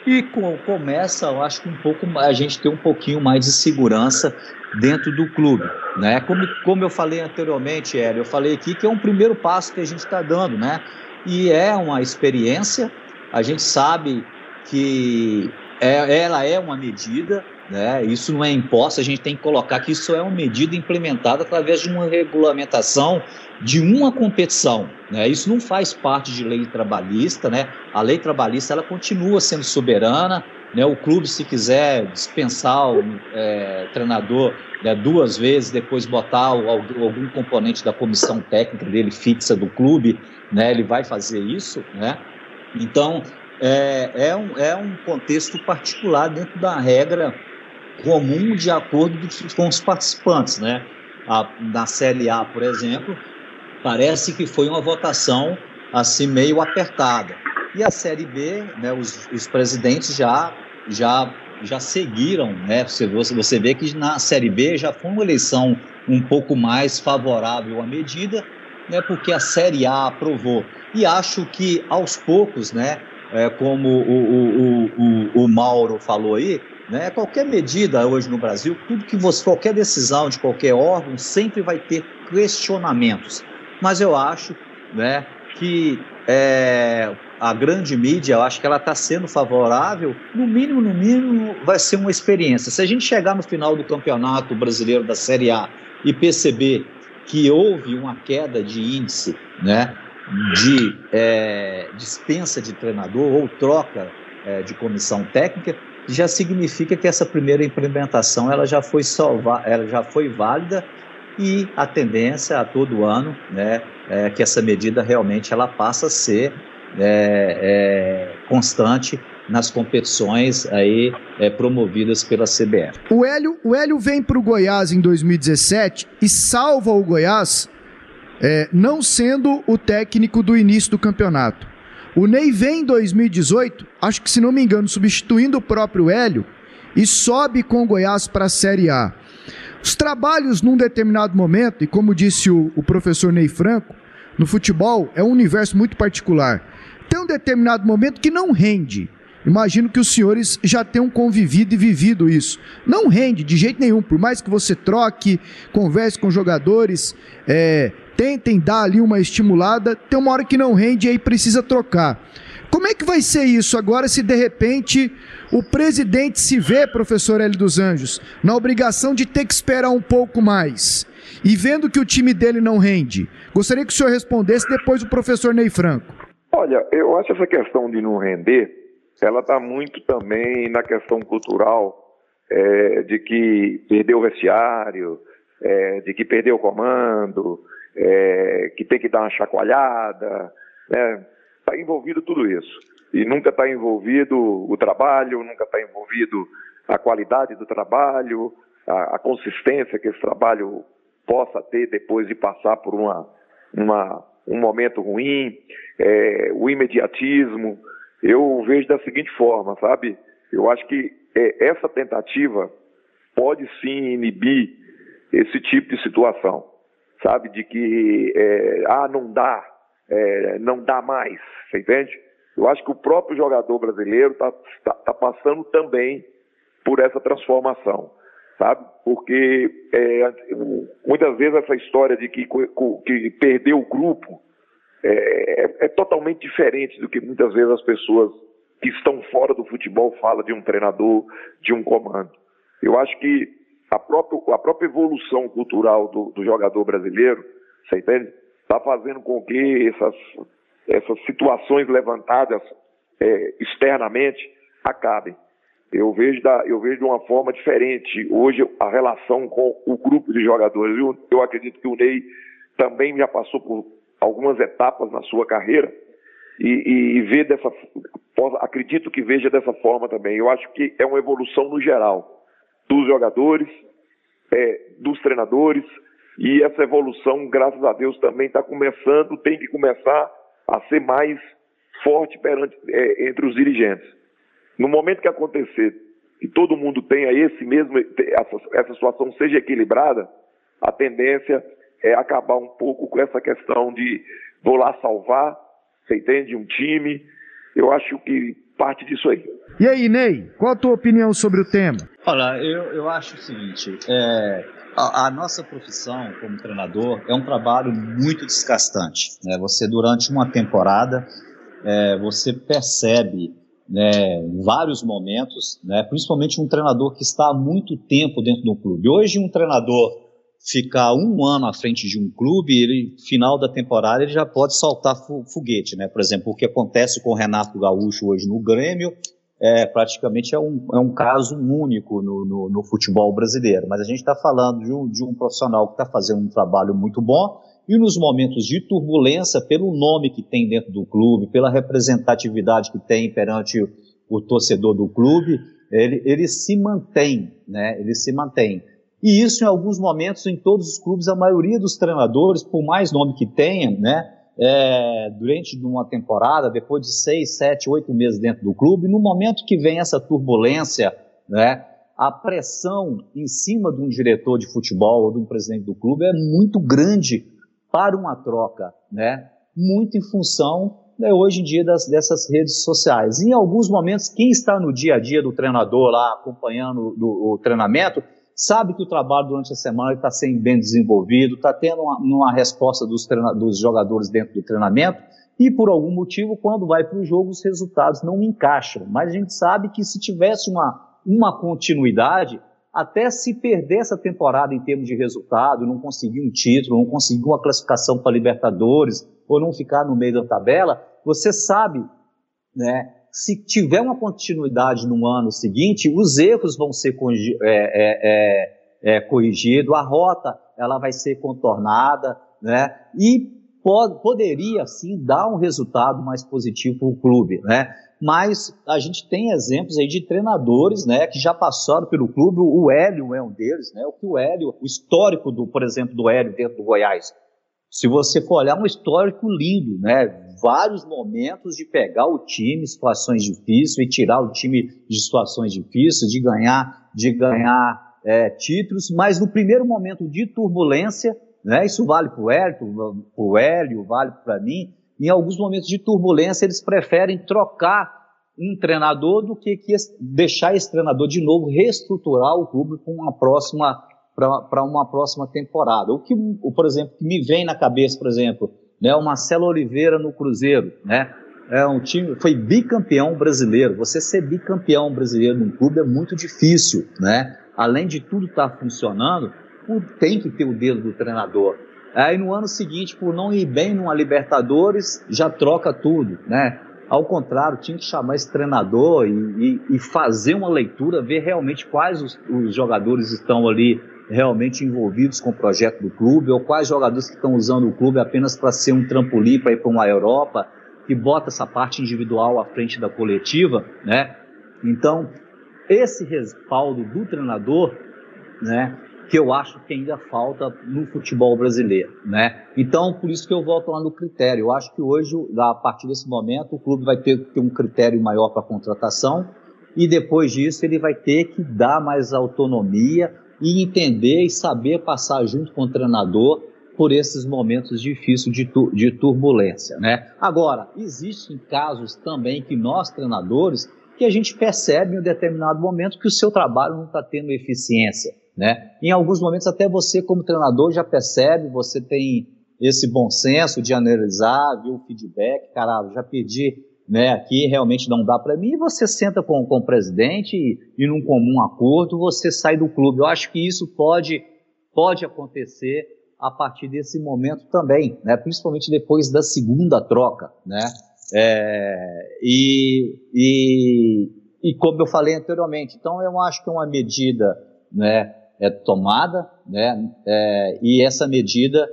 e com, começa, eu acho que um pouco a gente ter um pouquinho mais de segurança dentro do clube, né? Como, como eu falei anteriormente, Hélio, eu falei aqui que é um primeiro passo que a gente está dando, né? E é uma experiência, a gente sabe que é, ela é uma medida, né? Isso não é imposto, a gente tem que colocar que isso é uma medida implementada através de uma regulamentação de uma competição. Né? Isso não faz parte de lei trabalhista, né? A lei trabalhista ela continua sendo soberana. Né? O clube, se quiser dispensar o é, treinador né, duas vezes, depois botar algum componente da comissão técnica dele fixa do clube, né? Ele vai fazer isso, né? Então é, é, um, é um contexto particular dentro da regra comum de acordo com os participantes, né? A, na Série A, por exemplo, parece que foi uma votação assim meio apertada. E a Série B, né, os, os presidentes já, já, já seguiram, né? Você, você vê que na Série B já foi uma eleição um pouco mais favorável à medida, né? Porque a Série A aprovou. E acho que aos poucos, né? É, como o, o, o, o Mauro falou aí, né? Qualquer medida hoje no Brasil, tudo que você, qualquer decisão de qualquer órgão sempre vai ter questionamentos. Mas eu acho, né, que é, a grande mídia, eu acho que ela está sendo favorável. No mínimo, no mínimo, vai ser uma experiência. Se a gente chegar no final do campeonato brasileiro da Série A e perceber que houve uma queda de índice, né, de é, dispensa de treinador ou troca é, de comissão técnica, já significa que essa primeira implementação ela já foi salva, ela já foi válida e a tendência a todo ano, né, é que essa medida realmente ela passa a ser é, é, constante nas competições aí é, promovidas pela CBF. O Hélio, o Hélio vem para o Goiás em 2017 e salva o Goiás é, não sendo o técnico do início do campeonato. O Ney vem em 2018, acho que se não me engano, substituindo o próprio Hélio e sobe com o Goiás para a Série A. Os trabalhos num determinado momento, e como disse o, o professor Ney Franco, no futebol é um universo muito particular. Tem um determinado momento que não rende. Imagino que os senhores já tenham convivido e vivido isso. Não rende de jeito nenhum, por mais que você troque, converse com jogadores, é, tentem dar ali uma estimulada, tem uma hora que não rende e aí precisa trocar. Como é que vai ser isso agora se de repente o presidente se vê, professor Hélio dos Anjos, na obrigação de ter que esperar um pouco mais e vendo que o time dele não rende? Gostaria que o senhor respondesse depois o professor Ney Franco. Olha, eu acho essa questão de não render ela está muito também na questão cultural é, de que perdeu o vestiário, é, de que perdeu o comando, é, que tem que dar uma chacoalhada, né? Está envolvido tudo isso. E nunca está envolvido o trabalho, nunca está envolvido a qualidade do trabalho, a, a, consistência que esse trabalho possa ter depois de passar por uma, uma um momento ruim, é, o imediatismo eu vejo da seguinte forma, sabe? Eu acho que é, essa tentativa pode sim inibir esse tipo de situação, sabe? De que, é, ah, não dá, é, não dá mais, você entende? Eu acho que o próprio jogador brasileiro está tá, tá passando também por essa transformação, sabe? Porque é, muitas vezes essa história de que, que perdeu o grupo é, é, é, totalmente diferente do que muitas vezes as pessoas que estão fora do futebol falam de um treinador, de um comando. Eu acho que a própria, a própria evolução cultural do, do jogador brasileiro, você entende? Está fazendo com que essas, essas situações levantadas é, externamente acabem. Eu vejo, da, eu vejo de uma forma diferente hoje a relação com o grupo de jogadores. Eu, eu acredito que o Ney também já passou por algumas etapas na sua carreira e, e, e ver dessa acredito que veja dessa forma também. Eu acho que é uma evolução no geral dos jogadores, é, dos treinadores e essa evolução, graças a Deus, também está começando, tem que começar a ser mais forte perante, é, entre os dirigentes. No momento que acontecer que todo mundo tenha esse mesmo essa, essa situação seja equilibrada, a tendência é acabar um pouco com essa questão de vou lá salvar, você entende? Um time. Eu acho que parte disso aí. E aí, Ney, qual a tua opinião sobre o tema? Olha, eu, eu acho o seguinte: é, a, a, nossa profissão como treinador é um trabalho muito desgastante. Né? Você, durante uma temporada, é, você percebe né, vários momentos, né, principalmente um treinador que está há muito tempo dentro do clube. Hoje, um treinador ficar um ano à frente de um clube, ele, final da temporada, ele já pode soltar foguete, né? Por exemplo, o que acontece com o Renato Gaúcho hoje no Grêmio, é, praticamente é um, é um caso único no, no, no futebol brasileiro. Mas a gente está falando de um, de um profissional que está fazendo um trabalho muito bom e nos momentos de turbulência, pelo nome que tem dentro do clube, pela representatividade que tem perante o, o torcedor do clube, ele, ele se mantém, né? Ele se mantém. E isso, em alguns momentos, em todos os clubes, a maioria dos treinadores, por mais nome que tenha, né, é, durante uma temporada, depois de seis, sete, oito meses dentro do clube, no momento que vem essa turbulência, né, a pressão em cima de um diretor de futebol ou de um presidente do clube é muito grande para uma troca, né, muito em função né, hoje em dia das, dessas redes sociais. Em alguns momentos, quem está no dia a dia do treinador lá acompanhando do, o treinamento sabe que o trabalho durante a semana está sendo bem desenvolvido, está tendo uma, uma resposta dos, dos, jogadores dentro do treinamento, e por algum motivo, quando vai para o jogo, os resultados não encaixam. Mas a gente sabe que se tivesse uma, uma continuidade, até se perder essa temporada em termos de resultado, não conseguir um título, não conseguir uma classificação para Libertadores, ou não ficar no meio da tabela, você sabe né, se tiver uma continuidade no ano seguinte, os erros vão ser é, é, é, é, corrigido, a rota ela vai ser contornada, né? E pode, poderia sim dar um resultado mais positivo para o clube, né? Mas a gente tem exemplos aí de treinadores, né, que já passaram pelo clube. O Hélio é um deles, né? O que o Hélio, o histórico do, por exemplo, do Hélio dentro do Goiás. Se você for olhar, é um histórico lindo, né? Vários momentos de pegar o time, situações difíceis, e tirar o time de situações difíceis, de ganhar, de ganhar é, títulos, mas no primeiro momento de turbulência, né, isso vale para o Hélio, o Hélio, vale para mim, em alguns momentos de turbulência eles preferem trocar um treinador do que, que deixar esse treinador de novo reestruturar o clube para uma próxima para uma próxima temporada. O que, por exemplo, que me vem na cabeça, por exemplo, né, o Marcelo Oliveira no Cruzeiro, né? É um time, foi bicampeão brasileiro. Você ser bicampeão brasileiro num clube é muito difícil, né? além de tudo estar tá funcionando, tem que ter o dedo do treinador. Aí no ano seguinte, por não ir bem numa Libertadores, já troca tudo, né? Ao contrário, tinha que chamar esse treinador e, e, e fazer uma leitura, ver realmente quais os, os, jogadores estão ali realmente envolvidos com o projeto do clube, ou quais jogadores que estão usando o clube apenas para ser um trampolim para ir para uma Europa, que bota essa parte individual à frente da coletiva, né? Então, esse respaldo do treinador, né, que eu acho que ainda falta no futebol brasileiro, né? Então, por isso que eu volto lá no critério. Eu acho que hoje, a partir desse momento, o clube vai ter que ter um critério maior para contratação e depois disso ele vai ter que dar mais autonomia e entender e saber passar junto com o treinador por esses momentos difíceis de, tu, de turbulência, né? Agora, existem casos também que nós treinadores que a gente percebe em um determinado momento que o seu trabalho não está tendo eficiência. Né? Em alguns momentos, até você, como treinador, já percebe, você tem esse bom senso de analisar, ver o feedback, cara, já pedi né, aqui, realmente não dá para mim, e você senta com, com o presidente e, e num comum acordo você sai do clube. Eu acho que isso pode, pode acontecer a partir desse momento também, né, principalmente depois da segunda troca, né, é, e, e, e, como eu falei anteriormente, então eu acho que é uma medida né, é tomada, né, é, e essa medida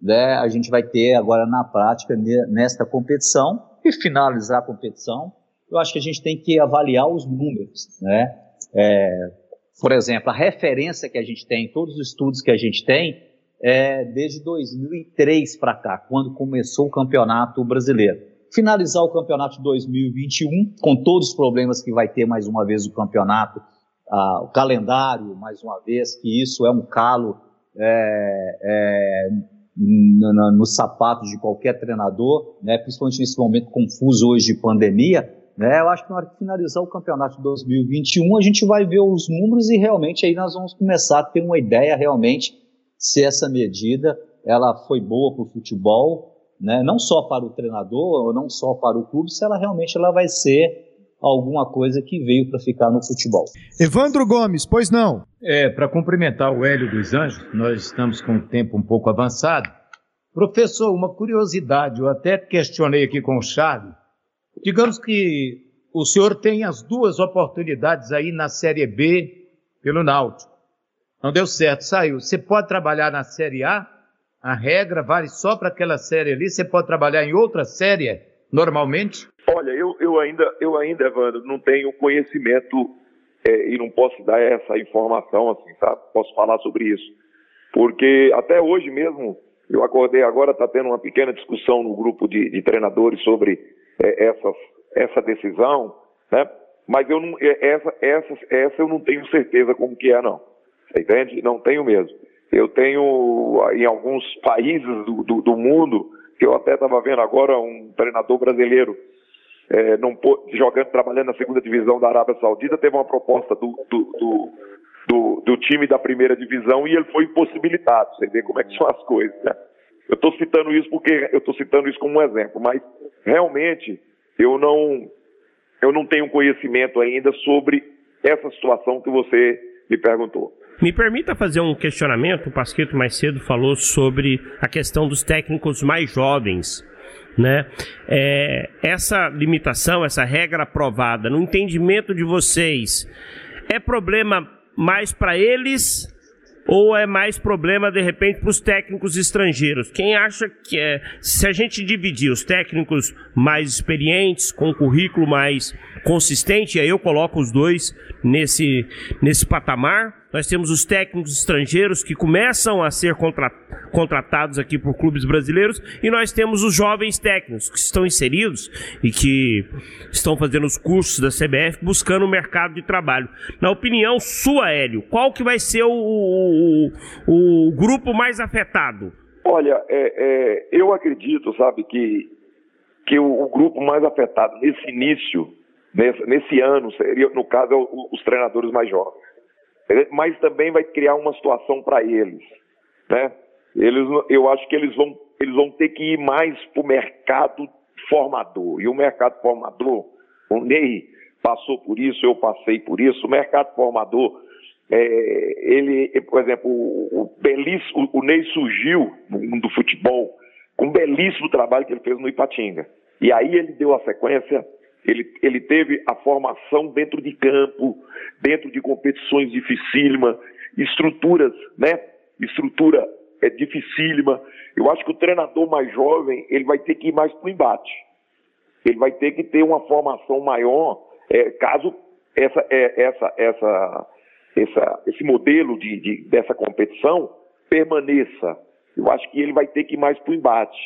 né, a gente vai ter agora na prática nesta competição e finalizar a competição. Eu acho que a gente tem que avaliar os números, né? É, por exemplo, a referência que a gente tem, todos os estudos que a gente tem, é desde 2003 para cá, quando começou o campeonato brasileiro finalizar o campeonato de 2021, com todos os problemas que vai ter mais uma vez o campeonato, ah, o calendário, mais uma vez, que isso é um calo é, é, no, no, no, sapato de qualquer treinador, né, principalmente nesse momento confuso hoje de pandemia. Né, eu acho que na hora de finalizar o campeonato de 2021, a gente vai ver os números e realmente aí nós vamos começar a ter uma ideia realmente se essa medida ela foi boa para o futebol né? não só para o treinador, não só para o clube, se ela realmente ela vai ser alguma coisa que veio para ficar no futebol. Evandro Gomes, pois não? É, para cumprimentar o Hélio dos Anjos, nós estamos com o tempo um pouco avançado. Professor, uma curiosidade, eu até questionei aqui com o Charles. Digamos que o senhor tem as duas oportunidades aí na Série B pelo Náutico. Não deu certo, saiu. Você pode trabalhar na Série A a regra vale só para aquela série ali? Você pode trabalhar em outra série normalmente? Olha, eu, eu ainda, eu ainda, Evandro, não tenho conhecimento é, e não posso dar essa informação, assim, sabe? Posso falar sobre isso. Porque até hoje mesmo, eu acordei agora, está tendo uma pequena discussão no grupo de, de treinadores sobre é, essas, essa decisão, né? Mas eu não, é, essa, essa, essa eu não tenho certeza como que é, não. Entende? Não tenho mesmo. Eu tenho em alguns países do, do, do mundo, que eu até estava vendo agora um treinador brasileiro é, não, jogando, trabalhando na segunda divisão da Arábia Saudita, teve uma proposta do, do, do, do time da primeira divisão e ele foi impossibilitado. Você vê como é que são as coisas, né? Eu estou citando isso porque eu estou citando isso como um exemplo, mas realmente eu não eu não tenho conhecimento ainda sobre essa situação que você me perguntou. Me permita fazer um questionamento. O Pasquito mais cedo falou sobre a questão dos técnicos mais jovens. Né? É, essa limitação, essa regra aprovada, no entendimento de vocês, é problema mais para eles ou é mais problema de repente para os técnicos estrangeiros? Quem acha que é se a gente dividir os técnicos mais experientes com currículo mais consistente, aí eu coloco os dois nesse nesse patamar nós temos os técnicos estrangeiros que começam a ser contra, contratados aqui por clubes brasileiros e nós temos os jovens técnicos que estão inseridos e que estão fazendo os cursos da CBF buscando o mercado de trabalho. Na opinião sua, Hélio, qual que vai ser o, o, o grupo mais afetado? Olha, é, é, eu acredito, sabe, que, que o, o, grupo mais afetado nesse início, nesse, nesse ano, seria, no caso, é os treinadores mais jovens mas também vai criar uma situação para eles, né? Eles, eu acho que eles vão, eles vão ter que ir mais para o mercado formador. E o mercado formador, o Ney passou por isso, eu passei por isso. O mercado formador, é, ele, por exemplo, o, o, o Ney surgiu no mundo do futebol com um belíssimo trabalho que ele fez no Ipatinga. E aí ele deu a sequência ele, ele teve a formação dentro de campo, dentro de competições dificílimas, estruturas, né? Estrutura é dificílima. Eu acho que o treinador mais jovem ele vai ter que ir mais para o embate. Ele vai ter que ter uma formação maior, é, caso essa, é, essa, essa, essa, esse modelo de, de, dessa competição permaneça. Eu acho que ele vai ter que ir mais para o embate,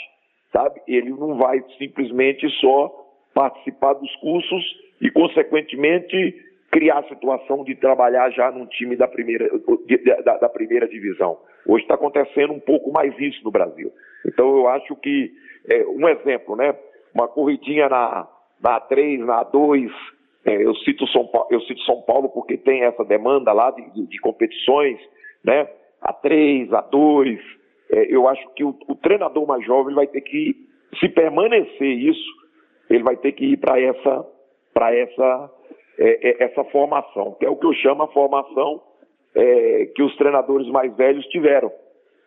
sabe? Ele não vai simplesmente só participar dos cursos e, consequentemente, criar a situação de trabalhar já num time da primeira, da, da primeira divisão. Hoje está acontecendo um pouco mais isso no Brasil. Então, eu acho que, é, um exemplo, né? Uma corridinha na, na A3, na A2, é, eu, cito São Paulo, eu cito São Paulo porque tem essa demanda lá de, de, de competições, né? A3, A2. É, eu acho que o, o treinador mais jovem vai ter que, se permanecer isso, ele vai ter que ir para essa, para essa, é, é, essa formação, que é o que eu chamo a formação é, que os treinadores mais velhos tiveram,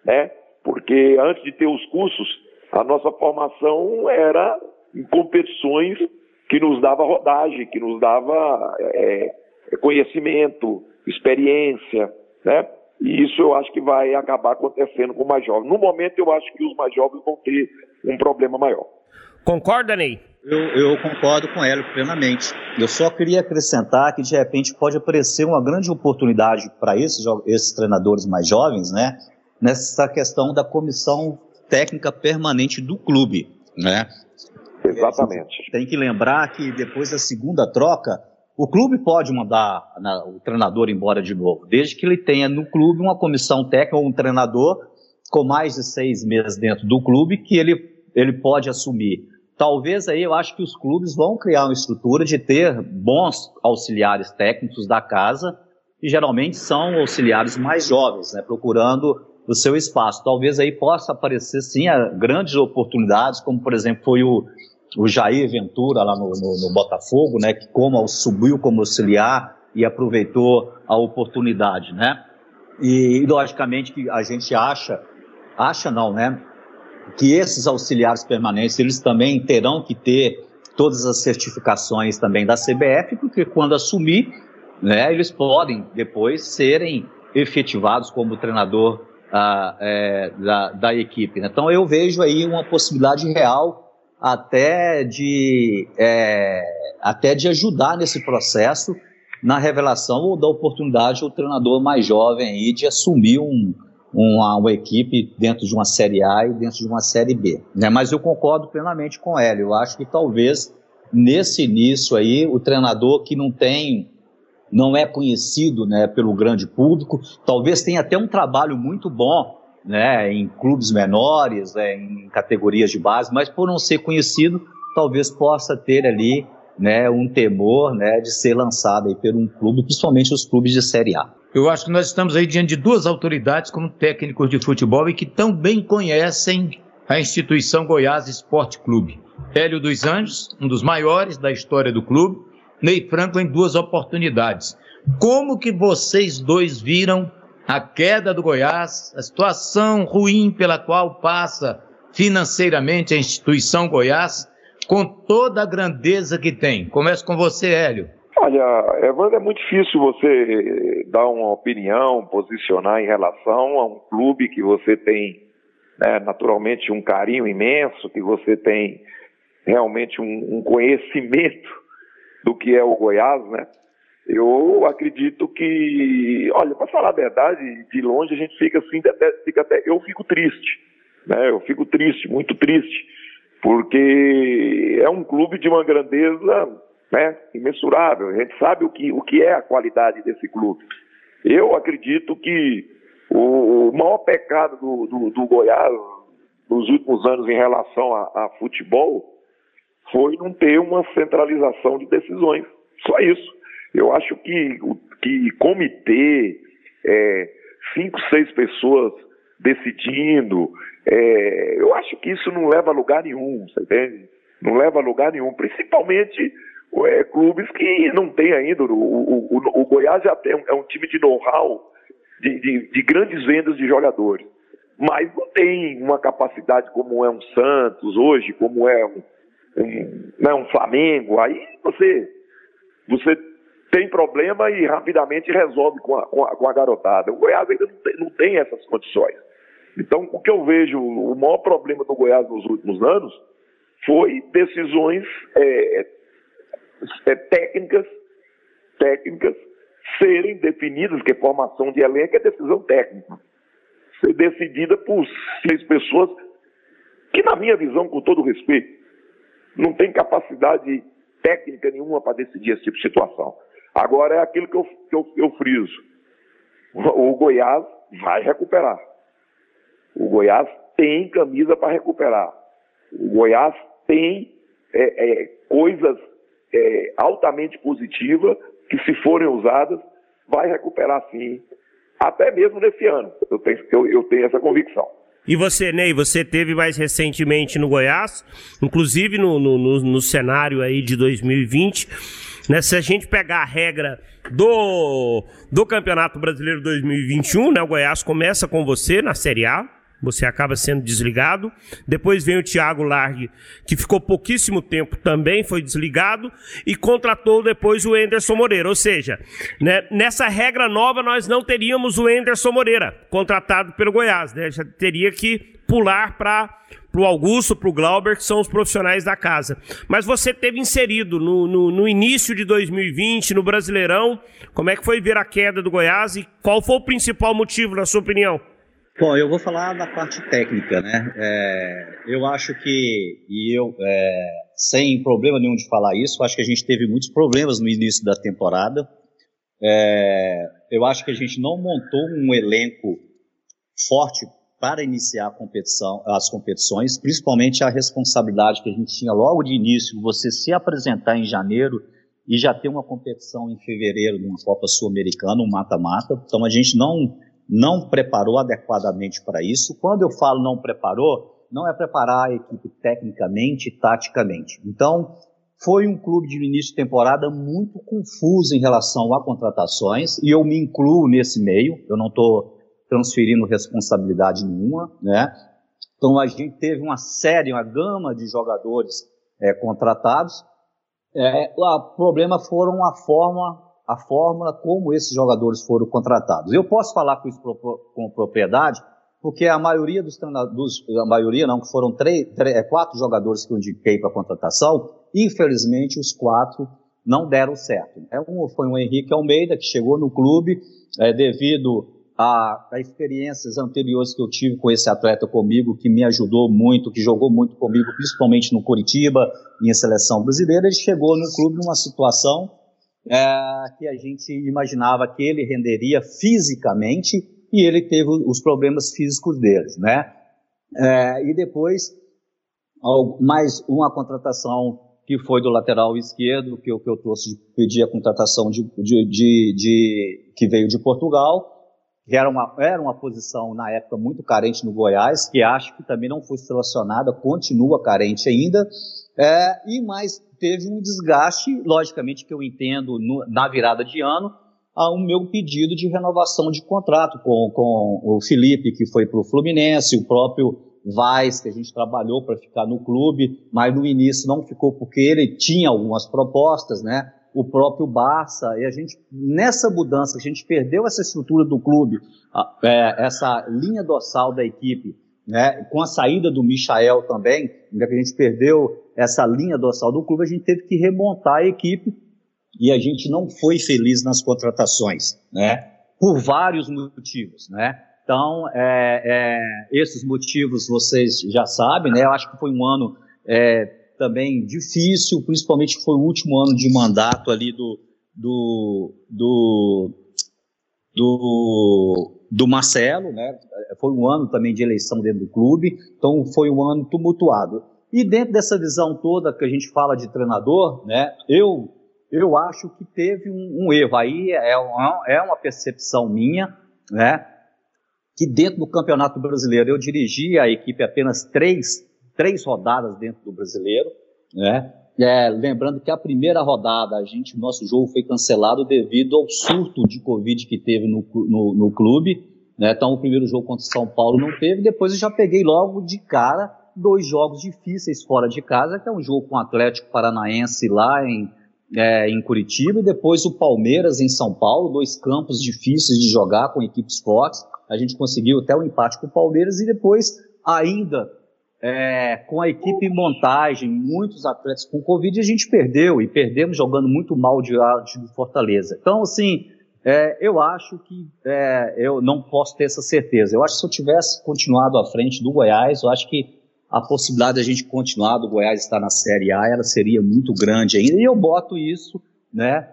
né? Porque antes de ter os cursos, a nossa formação era em competições que nos dava rodagem, que nos dava é, conhecimento, experiência, né? E isso eu acho que vai acabar acontecendo com os mais jovens. No momento, eu acho que os mais jovens vão ter um problema maior. Concorda, Ney? Eu, eu, concordo com ela plenamente. Eu só queria acrescentar que de repente pode aparecer uma grande oportunidade para esses, esses treinadores mais jovens, né? Nessa questão da comissão técnica permanente do clube, né? Exatamente. Tem que lembrar que depois da segunda troca, o clube pode mandar o treinador embora de novo, desde que ele tenha no clube uma comissão técnica ou um treinador com mais de seis meses dentro do clube que ele, ele pode assumir Talvez aí eu acho que os clubes vão criar uma estrutura de ter bons auxiliares técnicos da casa, que geralmente são auxiliares mais jovens, né, procurando o seu espaço. Talvez aí possa aparecer sim grandes oportunidades, como por exemplo foi o, o Jair Ventura lá no, no, no Botafogo, né, que como subiu como auxiliar e aproveitou a oportunidade, né? E logicamente que a gente acha, acha não, né? Que esses auxiliares permanentes eles também terão que ter todas as certificações também da CBF, porque quando assumir, né, eles podem depois serem efetivados como treinador ah, é, da, da, equipe. Né? Então eu vejo aí uma possibilidade real até de, é, até de ajudar nesse processo na revelação ou da oportunidade o treinador mais jovem aí de assumir um, uma, uma, equipe dentro de uma Série A e dentro de uma Série B. Né? Mas eu concordo plenamente com ele. Eu acho que talvez nesse início aí o treinador que não tem não é conhecido né, pelo grande público, talvez tenha até um trabalho muito bom né, em clubes menores, né, em categorias de base, mas por não ser conhecido, talvez possa ter ali né, um temor né, de ser lançado aí por um clube, principalmente os clubes de Série A. Eu acho que nós estamos aí diante de duas autoridades como técnicos de futebol e que tão bem conhecem a instituição Goiás Esporte Clube. Hélio dos Anjos, um dos maiores da história do clube, Ney Franco em duas oportunidades. Como que vocês dois viram a queda do Goiás, a situação ruim pela qual passa financeiramente a instituição Goiás, com toda a grandeza que tem? Começo com você, Hélio. Olha, Evandro, é muito difícil você dar uma opinião, posicionar em relação a um clube que você tem né, naturalmente um carinho imenso, que você tem realmente um, um conhecimento do que é o Goiás, né? Eu acredito que, olha, para falar a verdade, de longe a gente fica assim, fica até, eu fico triste, né? Eu fico triste, muito triste, porque é um clube de uma grandeza, né? Imensurável. A gente sabe o que, o que é a qualidade desse clube. Eu acredito que o, o maior pecado do, do, do, Goiás nos últimos anos em relação a, a futebol foi não ter uma centralização de decisões. Só isso. Eu acho que, que comitê, é, cinco, seis pessoas decidindo, é, eu acho que isso não leva a lugar nenhum, você entende? Não leva a lugar nenhum, principalmente é, clubes que não têm ainda. O, o, o, o Goiás já tem, é um time de know-how, de, de, de grandes vendas de jogadores, mas não tem uma capacidade como é um Santos hoje, como é um, um, né, um Flamengo. Aí você, você tem problema e rapidamente resolve com a, com a, com a garotada. O Goiás ainda não tem, não tem, essas condições. Então, o que eu vejo, o maior problema do Goiás nos últimos anos foi decisões é, é, técnicas, técnicas serem definidas, que formação de elenco é decisão técnica, ser decidida por seis pessoas que, na minha visão, com todo respeito, não tem capacidade técnica nenhuma para decidir esse tipo de situação. Agora é aquilo que eu, que eu, eu friso. O Goiás vai recuperar. O Goiás tem camisa para recuperar. O Goiás tem é, é, coisas é, altamente positivas que, se forem usadas, vai recuperar sim. Até mesmo nesse ano. Eu tenho, eu, eu tenho essa convicção. E você, Ney, você teve mais recentemente no Goiás, inclusive no, no, no, no cenário aí de 2020. Né? Se a gente pegar a regra do, do Campeonato Brasileiro 2021, né? o Goiás começa com você na Série A, você acaba sendo desligado. Depois vem o Thiago Largue, que ficou pouquíssimo tempo, também foi desligado, e contratou depois o Enderson Moreira. Ou seja, né, nessa regra nova nós não teríamos o Enderson Moreira contratado pelo Goiás, né? Já teria que pular para o Augusto, para o Glauber, que são os profissionais da casa. Mas você teve inserido no, no, no, início de 2020, no Brasileirão. Como é que foi ver a queda do Goiás e qual foi o principal motivo, na sua opinião? Bom, eu vou falar da parte técnica, né? É, eu acho que, e eu, é, sem problema nenhum de falar isso, acho que a gente teve muitos problemas no início da temporada. É, eu acho que a gente não montou um elenco forte para iniciar competição, as competições, principalmente a responsabilidade que a gente tinha logo de início, você se apresentar em janeiro e já ter uma competição em fevereiro numa Copa Sul-Americana, um mata-mata. Então a gente não não preparou adequadamente para isso. Quando eu falo não preparou, não é preparar a equipe tecnicamente e taticamente. Então, foi um clube de início de temporada muito confuso em relação a contratações, e eu me incluo nesse meio, eu não estou transferindo responsabilidade nenhuma, né? Então a gente teve uma série, uma gama de jogadores é, contratados. É, o problema foram a forma a fórmula como esses jogadores foram contratados. Eu posso falar com isso com propriedade, porque a maioria dos treinadores, a maioria não, que foram três, três, é, quatro jogadores que eu indiquei para contratação, infelizmente os quatro não deram certo. É um, foi o Henrique Almeida, que chegou no clube é, devido a, a, experiências anteriores que eu tive com esse atleta comigo, que me ajudou muito, que jogou muito comigo, principalmente no Curitiba em seleção brasileira, ele chegou no clube numa situação é, que a gente imaginava que ele renderia fisicamente e ele teve os problemas físicos dele, né? É, e depois, mais uma contratação que foi do lateral esquerdo, que, que eu trouxe, pedi a contratação de, de, de, de, que veio de Portugal, que era uma, era uma posição na época muito carente no Goiás, que acho que também não foi selecionada, continua carente ainda, é, e mais teve um desgaste, logicamente que eu entendo no, na virada de ano, um meu pedido de renovação de contrato com, com o Felipe, que foi para o Fluminense, o próprio Vaz, que a gente trabalhou para ficar no clube, mas no início não ficou porque ele tinha algumas propostas, né? o próprio Barça, e a gente, nessa mudança, a gente perdeu essa estrutura do clube, é, essa linha dorsal da equipe, né, com a saída do Michael também, né, que a gente perdeu essa linha dorsal do clube, a gente teve que remontar a equipe e a gente não foi feliz nas contratações, né, por vários motivos, né. Então, é, é, esses motivos vocês já sabem, né, eu acho que foi um ano é, também difícil, principalmente foi o último ano de mandato ali do, do, do, do, do Marcelo, né? Foi um ano também de eleição dentro do clube, então foi um ano tumultuado. E dentro dessa visão toda que a gente fala de treinador, né? Eu eu acho que teve um, um erro aí é uma, é uma percepção minha, né? Que dentro do Campeonato Brasileiro eu dirigi a equipe apenas três três rodadas dentro do brasileiro, né? É, lembrando que a primeira rodada, a gente, nosso jogo foi cancelado devido ao surto de Covid que teve no, no, no clube. Né? Então, o primeiro jogo contra o São Paulo não teve. Depois, eu já peguei logo de cara dois jogos difíceis fora de casa, que é um jogo com o Atlético Paranaense lá em, é, em Curitiba, e depois o Palmeiras em São Paulo, dois campos difíceis de jogar com equipes fortes. A gente conseguiu até o um empate com o Palmeiras, e depois, ainda é, com a equipe em montagem, muitos atletas com Covid, a gente perdeu, e perdemos jogando muito mal diante do Fortaleza. Então, assim, é, eu acho que é, eu não posso ter essa certeza. Eu acho que se eu tivesse continuado à frente do Goiás, eu acho que a possibilidade de a gente continuar do Goiás estar na Série A, ela seria muito grande ainda, e eu boto isso, né,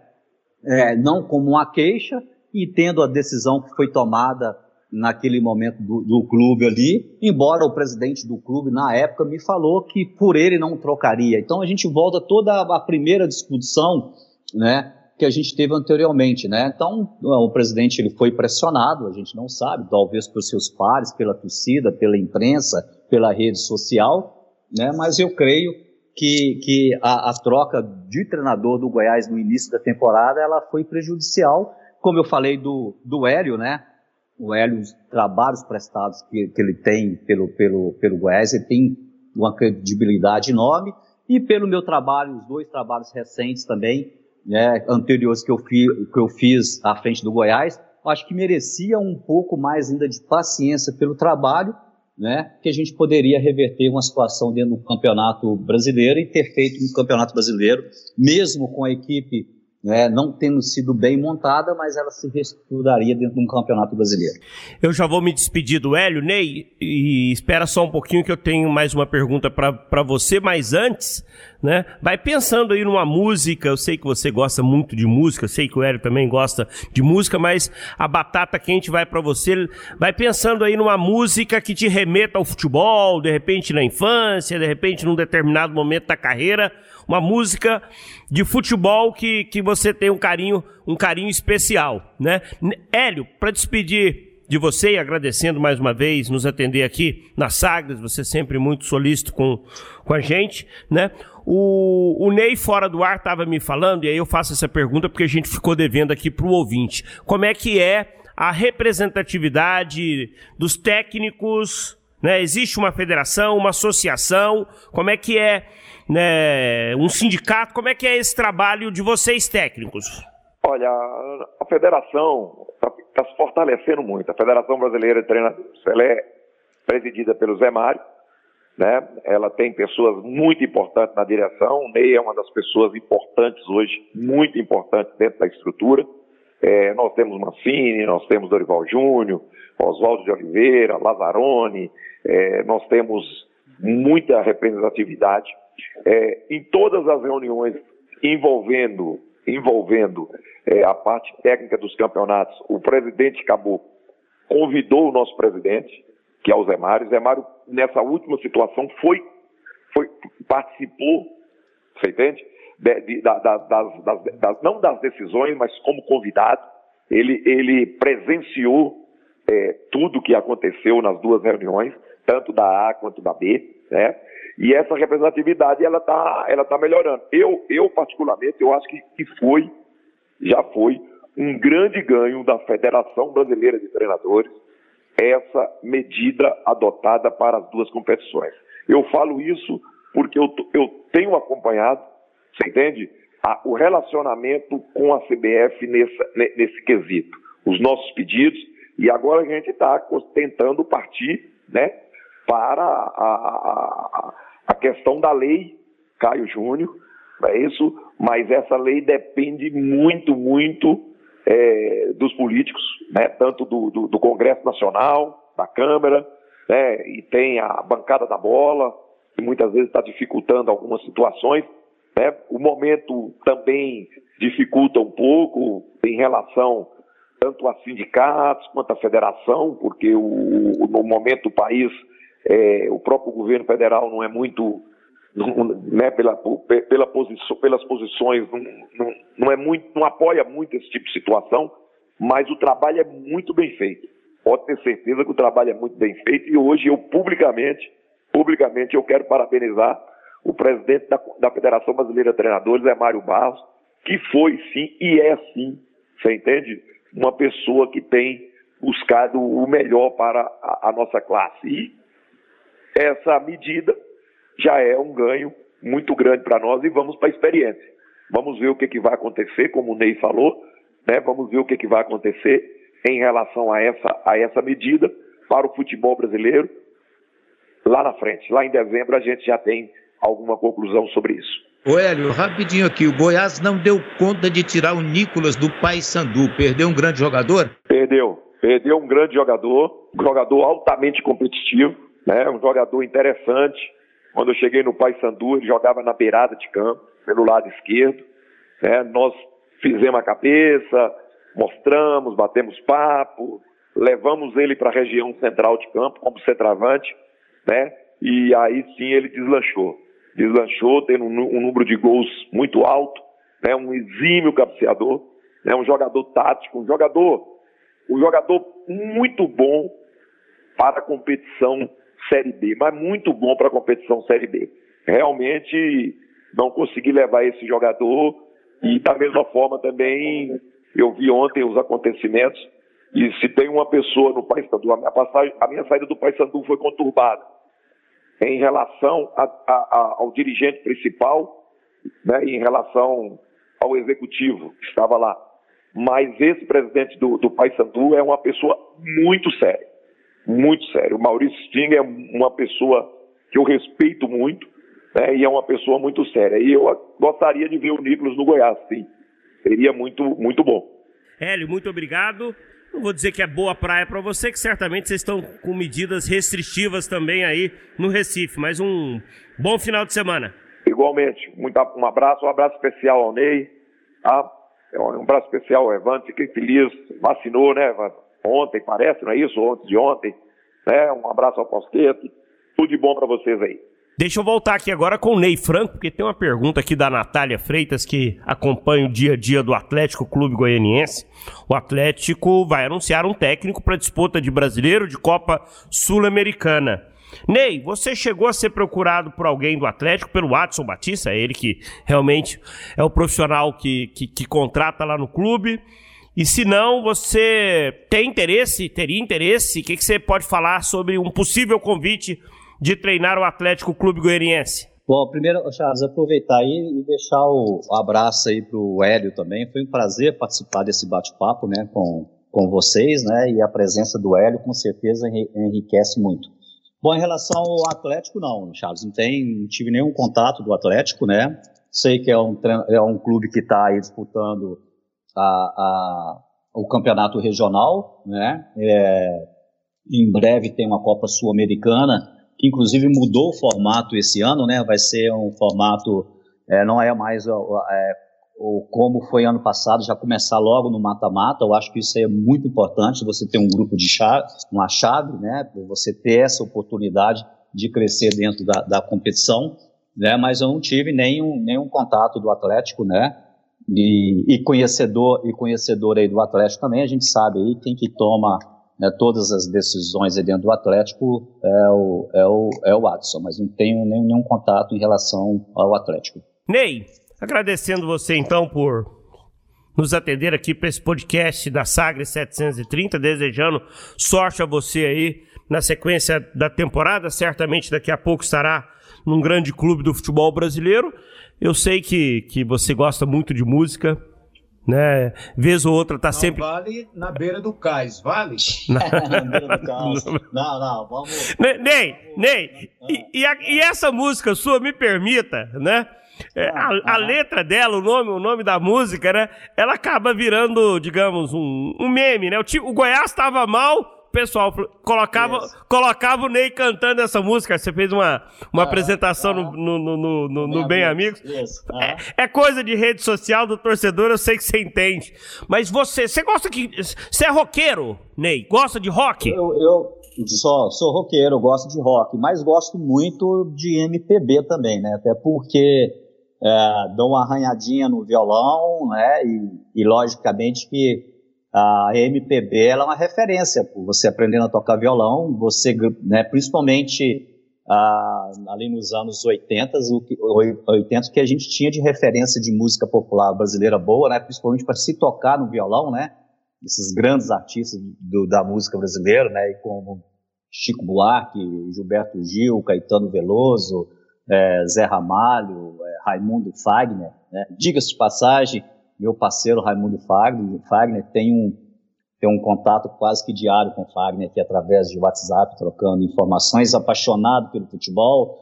é, não como uma queixa, e tendo a decisão que foi tomada naquele momento do, do, clube ali, embora o presidente do clube na época me falou que por ele não trocaria. Então a gente volta toda a primeira discussão, né, que a gente teve anteriormente, né? Então o presidente ele foi pressionado, a gente não sabe, talvez por seus pares, pela torcida, pela imprensa, pela rede social, né? Mas eu creio que, que a, a troca de treinador do Goiás no início da temporada ela foi prejudicial, como eu falei do, do Hélio, né? o Hélio, os trabalhos prestados que, que ele tem pelo, pelo, pelo Goiás, ele tem uma credibilidade enorme, e pelo meu trabalho, os dois trabalhos recentes também, né, anteriores que eu, fi, que eu fiz à frente do Goiás, acho que merecia um pouco mais ainda de paciência pelo trabalho, né, que a gente poderia reverter uma situação dentro do campeonato brasileiro e ter feito um campeonato brasileiro, mesmo com a equipe né, não tendo sido bem montada, mas ela se reestruturaria dentro de um campeonato brasileiro. Eu já vou me despedir do Hélio, Ney, e espera só um pouquinho que eu tenho mais uma pergunta para você, mas antes, né, vai pensando aí numa música, eu sei que você gosta muito de música, sei que o Hélio também gosta de música, mas a batata quente vai para você, vai pensando aí numa música que te remeta ao futebol, de repente na infância, de repente num determinado momento da carreira, uma música de futebol que, que você tem um carinho, um carinho especial, né? Hélio, para despedir de você e agradecendo mais uma vez nos atender aqui na Sagres, você sempre muito solícito com, com a gente, né? O, o Ney fora do ar estava me falando, e aí eu faço essa pergunta porque a gente ficou devendo aqui para o ouvinte. Como é que é a representatividade dos técnicos? Né? Existe uma federação, uma associação? Como é que é né, um sindicato. Como é que é esse trabalho de vocês técnicos? Olha, a federação está tá se fortalecendo muito. A Federação Brasileira de Treinadores, ela é presidida pelo Zé Mário, né? Ela tem pessoas muito importantes na direção. O Ney é uma das pessoas importantes hoje, muito importantes dentro da estrutura. É, nós temos Mancini, nós temos Dorival Júnior, Oswaldo de Oliveira, Lazzaroni, é, nós temos muita representatividade. É, em todas as reuniões envolvendo, envolvendo é, a parte técnica dos campeonatos, o presidente Caboclo convidou o nosso presidente, que é o Zé Mário. Zé Mário, nessa última situação, foi, foi participou, você entende? De, de, da, da, das, das, das, não das decisões, mas como convidado. Ele, ele presenciou é, tudo que aconteceu nas duas reuniões, tanto da A quanto da B, né? E essa representatividade ela está ela tá melhorando. Eu, eu particularmente, eu acho que, que foi, já foi, um grande ganho da Federação Brasileira de Treinadores essa medida adotada para as duas competições. Eu falo isso porque eu, eu tenho acompanhado, você entende? a, o relacionamento com a CBF nesse, quesito. Os nossos pedidos, e agora a gente está tentando partir né, para a, a, a questão da lei Caio Júnior, é isso? Mas essa lei depende muito, muito é, dos políticos, né? tanto do, do, do, Congresso Nacional, da Câmara, né? e tem a bancada da bola, que muitas vezes está dificultando algumas situações. Né? O momento também dificulta um pouco em relação tanto a sindicatos quanto a federação, porque o, no momento o país, é, o próprio governo federal não é muito né, pela, pela posição, pelas posições, não, não, não, é muito, não apoia muito esse tipo de situação, mas o trabalho é muito bem feito. Pode ter certeza que o trabalho é muito bem feito e hoje eu publicamente, publicamente eu quero parabenizar o presidente da, da Federação Brasileira de Treinadores, é Mário Barros, que foi sim e é sim, você entende? Uma pessoa que tem buscado o melhor para a, a nossa classe. E essa medida já é um ganho muito grande para nós e vamos para a experiência. Vamos ver o que, que vai acontecer, como o Ney falou, né? vamos ver o que, que vai acontecer em relação a essa, a essa medida para o futebol brasileiro lá na frente. Lá em dezembro a gente já tem alguma conclusão sobre isso. Ô Hélio, rapidinho aqui, o Goiás não deu conta de tirar o Nicolas do Paysandu, perdeu um grande jogador? Perdeu, perdeu um grande jogador, um jogador altamente competitivo, né? um jogador interessante, quando eu cheguei no Paysandu, ele jogava na beirada de campo, pelo lado esquerdo. Né? Nós fizemos a cabeça, mostramos, batemos papo, levamos ele para a região central de campo como centroavante, né? E aí sim ele deslanchou. Deslanchou, tendo um, um número de gols muito alto, né? Um exímio cabeceador, né? Um jogador tático, um jogador, um jogador muito bom para a competição Série B, mas muito bom para a competição Série B. Realmente não consegui levar esse jogador e da mesma forma também eu vi ontem os acontecimentos e se tem uma pessoa no Paysandu, a minha, passagem, a minha saída do Paysandu foi conturbada em relação a, a, a, ao dirigente principal, né, em relação ao executivo que estava lá. Mas esse presidente do, do Paysandu é uma pessoa muito séria muito sério. O Maurício Sting é uma pessoa que eu respeito muito né, e é uma pessoa muito séria. E eu gostaria de ver o Nicolas no Goiás, sim. Seria muito, muito bom. Hélio, muito obrigado. Não vou dizer que é boa praia para você, que certamente vocês estão com medidas restritivas também aí no Recife, mas um bom final de semana. Igualmente, muito, um abraço, um abraço especial ao Ney, tá? um abraço especial ao Evandro, fiquei feliz, vacinou, né, Evandro? Ontem, parece, não é isso? Ontem de ontem. Né? Um abraço ao Posqueto. Tudo de bom para vocês aí. Deixa eu voltar aqui agora com o Ney Franco, porque tem uma pergunta aqui da Natália Freitas, que acompanha o dia a dia do Atlético Clube Goianiense. O Atlético vai anunciar um técnico para disputa de brasileiro de Copa Sul-Americana. Ney, você chegou a ser procurado por alguém do Atlético, pelo Watson Batista, é ele que realmente é o profissional que, que, que contrata lá no clube. E se não, você tem interesse, teria interesse? O que, que você pode falar sobre um possível convite de treinar o Atlético Clube Goianiense? Bom, primeiro, Charles, aproveitar aí e deixar o, abraço aí para o Hélio também. Foi um prazer participar desse bate-papo né, com, com vocês, né? E a presença do Hélio com certeza enriquece muito. Bom, em relação ao Atlético, não, Charles, não, tem, não tive nenhum contato do Atlético, né? Sei que é um, é um clube que está aí disputando a, a, o campeonato regional, né? É, em breve tem uma Copa Sul-Americana, que inclusive mudou o formato esse ano, né? Vai ser um formato, é, não é mais é, o como foi ano passado, já começar logo no mata-mata. Eu acho que isso é muito importante, você ter um grupo de chave, uma chave, né? Você ter essa oportunidade de crescer dentro da, da competição, né? Mas eu não tive nenhum, nenhum contato do Atlético, né? E, e, conhecedor e conhecedor aí do Atlético também, a gente sabe aí quem que toma né, todas as decisões dentro do Atlético é o, é o, é o Watson, mas não tenho nenhum, contato em relação ao Atlético. Ney, agradecendo você então por nos atender aqui para esse podcast da Sagre 730, desejando sorte a você aí na sequência da temporada, certamente daqui a pouco estará num grande clube do futebol brasileiro. Eu sei que, que você gosta muito de música, né? Vez ou outra tá não sempre. Vale na beira do cais, vale? [LAUGHS] na beira do cais. [LAUGHS] Não, não, vamos. Ney, Ney, e, e, a, e, essa música sua, me permita, né? É, a, a, letra dela, o nome, o nome da música, né? Ela acaba virando, digamos, um, um meme, né? O, o Goiás estava mal, pessoal colocava, colocava o Ney cantando essa música. Você fez uma, uma ah, apresentação ah, no, no, no, no, no Bem Amigos. Ah. É, é, coisa de rede social do torcedor, eu sei que você entende. Mas você, você gosta que. Você é roqueiro, Ney? Gosta de rock? Eu, eu só sou roqueiro, gosto de rock, mas gosto muito de MPB também, né? Até porque é, dou uma arranhadinha no violão, né? E, e logicamente que a MPB ela é uma referência, você aprendendo a tocar violão, você, né, principalmente ah, ali nos anos 80, o, 80, que a gente tinha de referência de música popular brasileira boa, né, principalmente para se tocar no violão, né, esses grandes artistas do, da música brasileira, né, como Chico Buarque, Gilberto Gil, Caetano Veloso, é, Zé Ramalho, é, Raimundo Fagner, né, diga-se de passagem, meu parceiro Raimundo Fagner, Fagner tem um, tem um contato quase que diário com o Fagner aqui através de WhatsApp, trocando informações, apaixonado pelo futebol.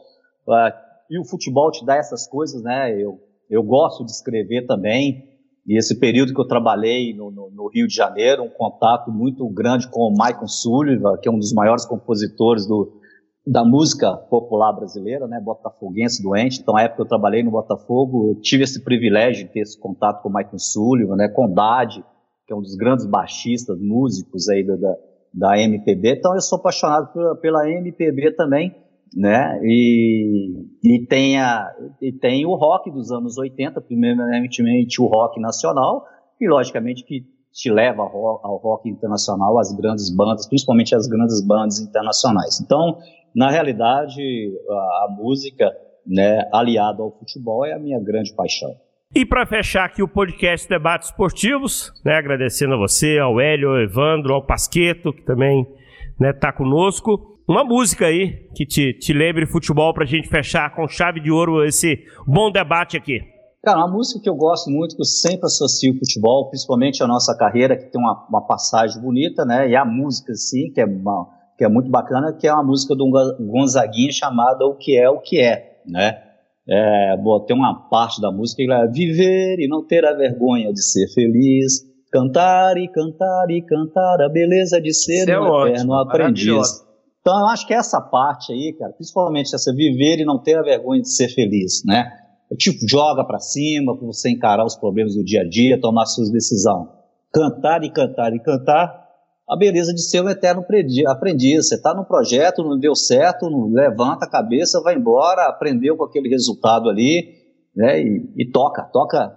Uh, e o futebol te dá essas coisas, né? Eu, eu gosto de escrever também. E esse período que eu trabalhei no, no, no Rio de Janeiro, um contato muito grande com o Michael Sullivan, que é um dos maiores compositores do, da música popular brasileira, né, botafoguense doente. Então, na época eu trabalhei no Botafogo, eu tive esse privilégio de ter esse contato com o Michael Sullivan, né, com Dade, que é um dos grandes baixistas, músicos aí da, da, MPB. Então, eu sou apaixonado pela, pela MPB também, né, e, e, tem a, e tem o rock dos anos 80, primeiramente o rock nacional, e logicamente que te leva ao rock internacional, as grandes bandas, principalmente as grandes bandas internacionais. Então, na realidade, a, a música, né, aliada ao futebol, é a minha grande paixão. E para fechar aqui o podcast Debates Esportivos, né, agradecendo a você, ao Hélio, ao Evandro, ao Pasqueto, que também está né, tá conosco. Uma música aí que te, te lembre futebol para a gente fechar com chave de ouro esse bom debate aqui. Cara, uma música que eu gosto muito, que eu sempre associo futebol, principalmente a nossa carreira, que tem uma, uma passagem bonita, né? E a música, sim, que é uma, que é muito bacana, que é uma música do Gonzaguinha chamada O Que É, O Que É, né? É, bom, tem uma parte da música que é viver e não ter a vergonha de ser feliz, cantar e cantar e cantar a beleza de ser Isso um é eterno aprendiz. Então eu acho que essa parte aí, cara, principalmente essa viver e não ter a vergonha de ser feliz, né? Tipo, joga para cima para você encarar os problemas do dia a dia, tomar suas decisões. Cantar e cantar e cantar a beleza de ser um eterno aprendiz. Você está no projeto, não deu certo, levanta a cabeça, vai embora, aprendeu com aquele resultado ali, né? E, e toca, toca,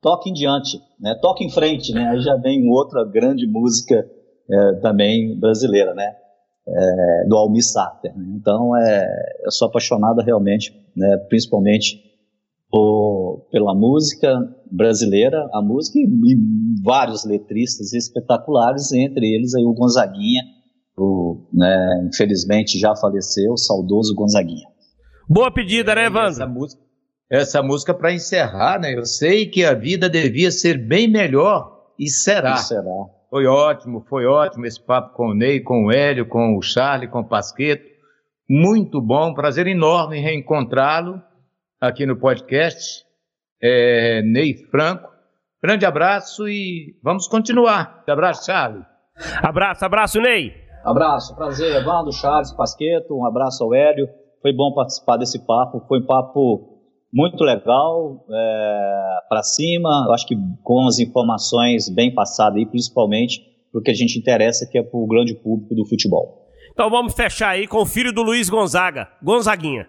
toca em diante, né? Toca em frente, né? Aí já vem outra grande música é, também brasileira, né? É, do Almir Sater. Né? Então, é, eu sou apaixonado realmente, né? Principalmente por, pela música brasileira, a música e, e, vários letristas espetaculares, entre eles aí o Gonzaguinha, o, né, infelizmente já faleceu, o saudoso Gonzaguinha. Boa pedida, né, Evandro? Essa música, essa música para encerrar, né? Eu sei que a vida devia ser bem melhor e será. E será. Foi ótimo, foi ótimo esse papo com o Ney, com o Hélio, com o Charlie, com o Pasqueto. Muito bom, prazer enorme reencontrá-lo aqui no podcast, é, Ney Franco. Grande abraço e vamos continuar. Abraço, Charles. Abraço, abraço, Ney. Abraço, prazer, Evandro, Charles, Pasqueto, um abraço ao Hélio. Foi bom participar desse papo, foi um papo muito legal, é, para cima, eu acho que com as informações bem passadas aí, principalmente para o que a gente interessa, que é para o grande público do futebol. Então vamos fechar aí com o filho do Luiz Gonzaga, Gonzaguinha.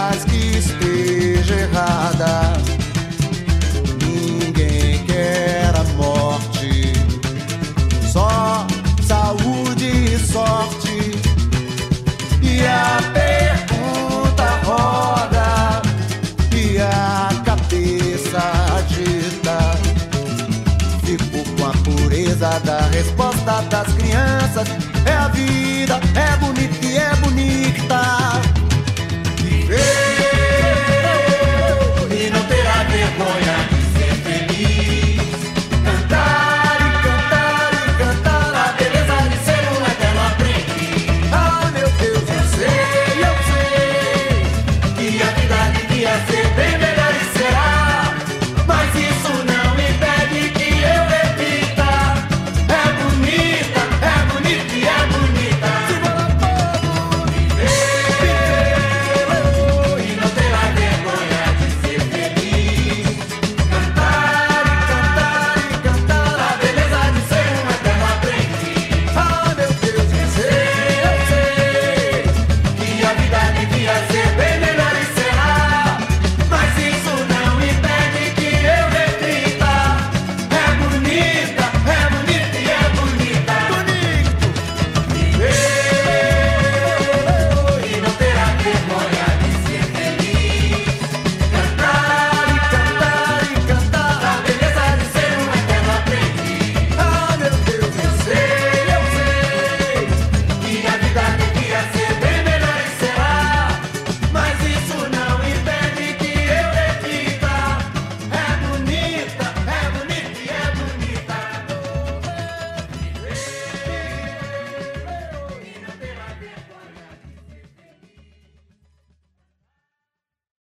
vida, é bonita e é bonita.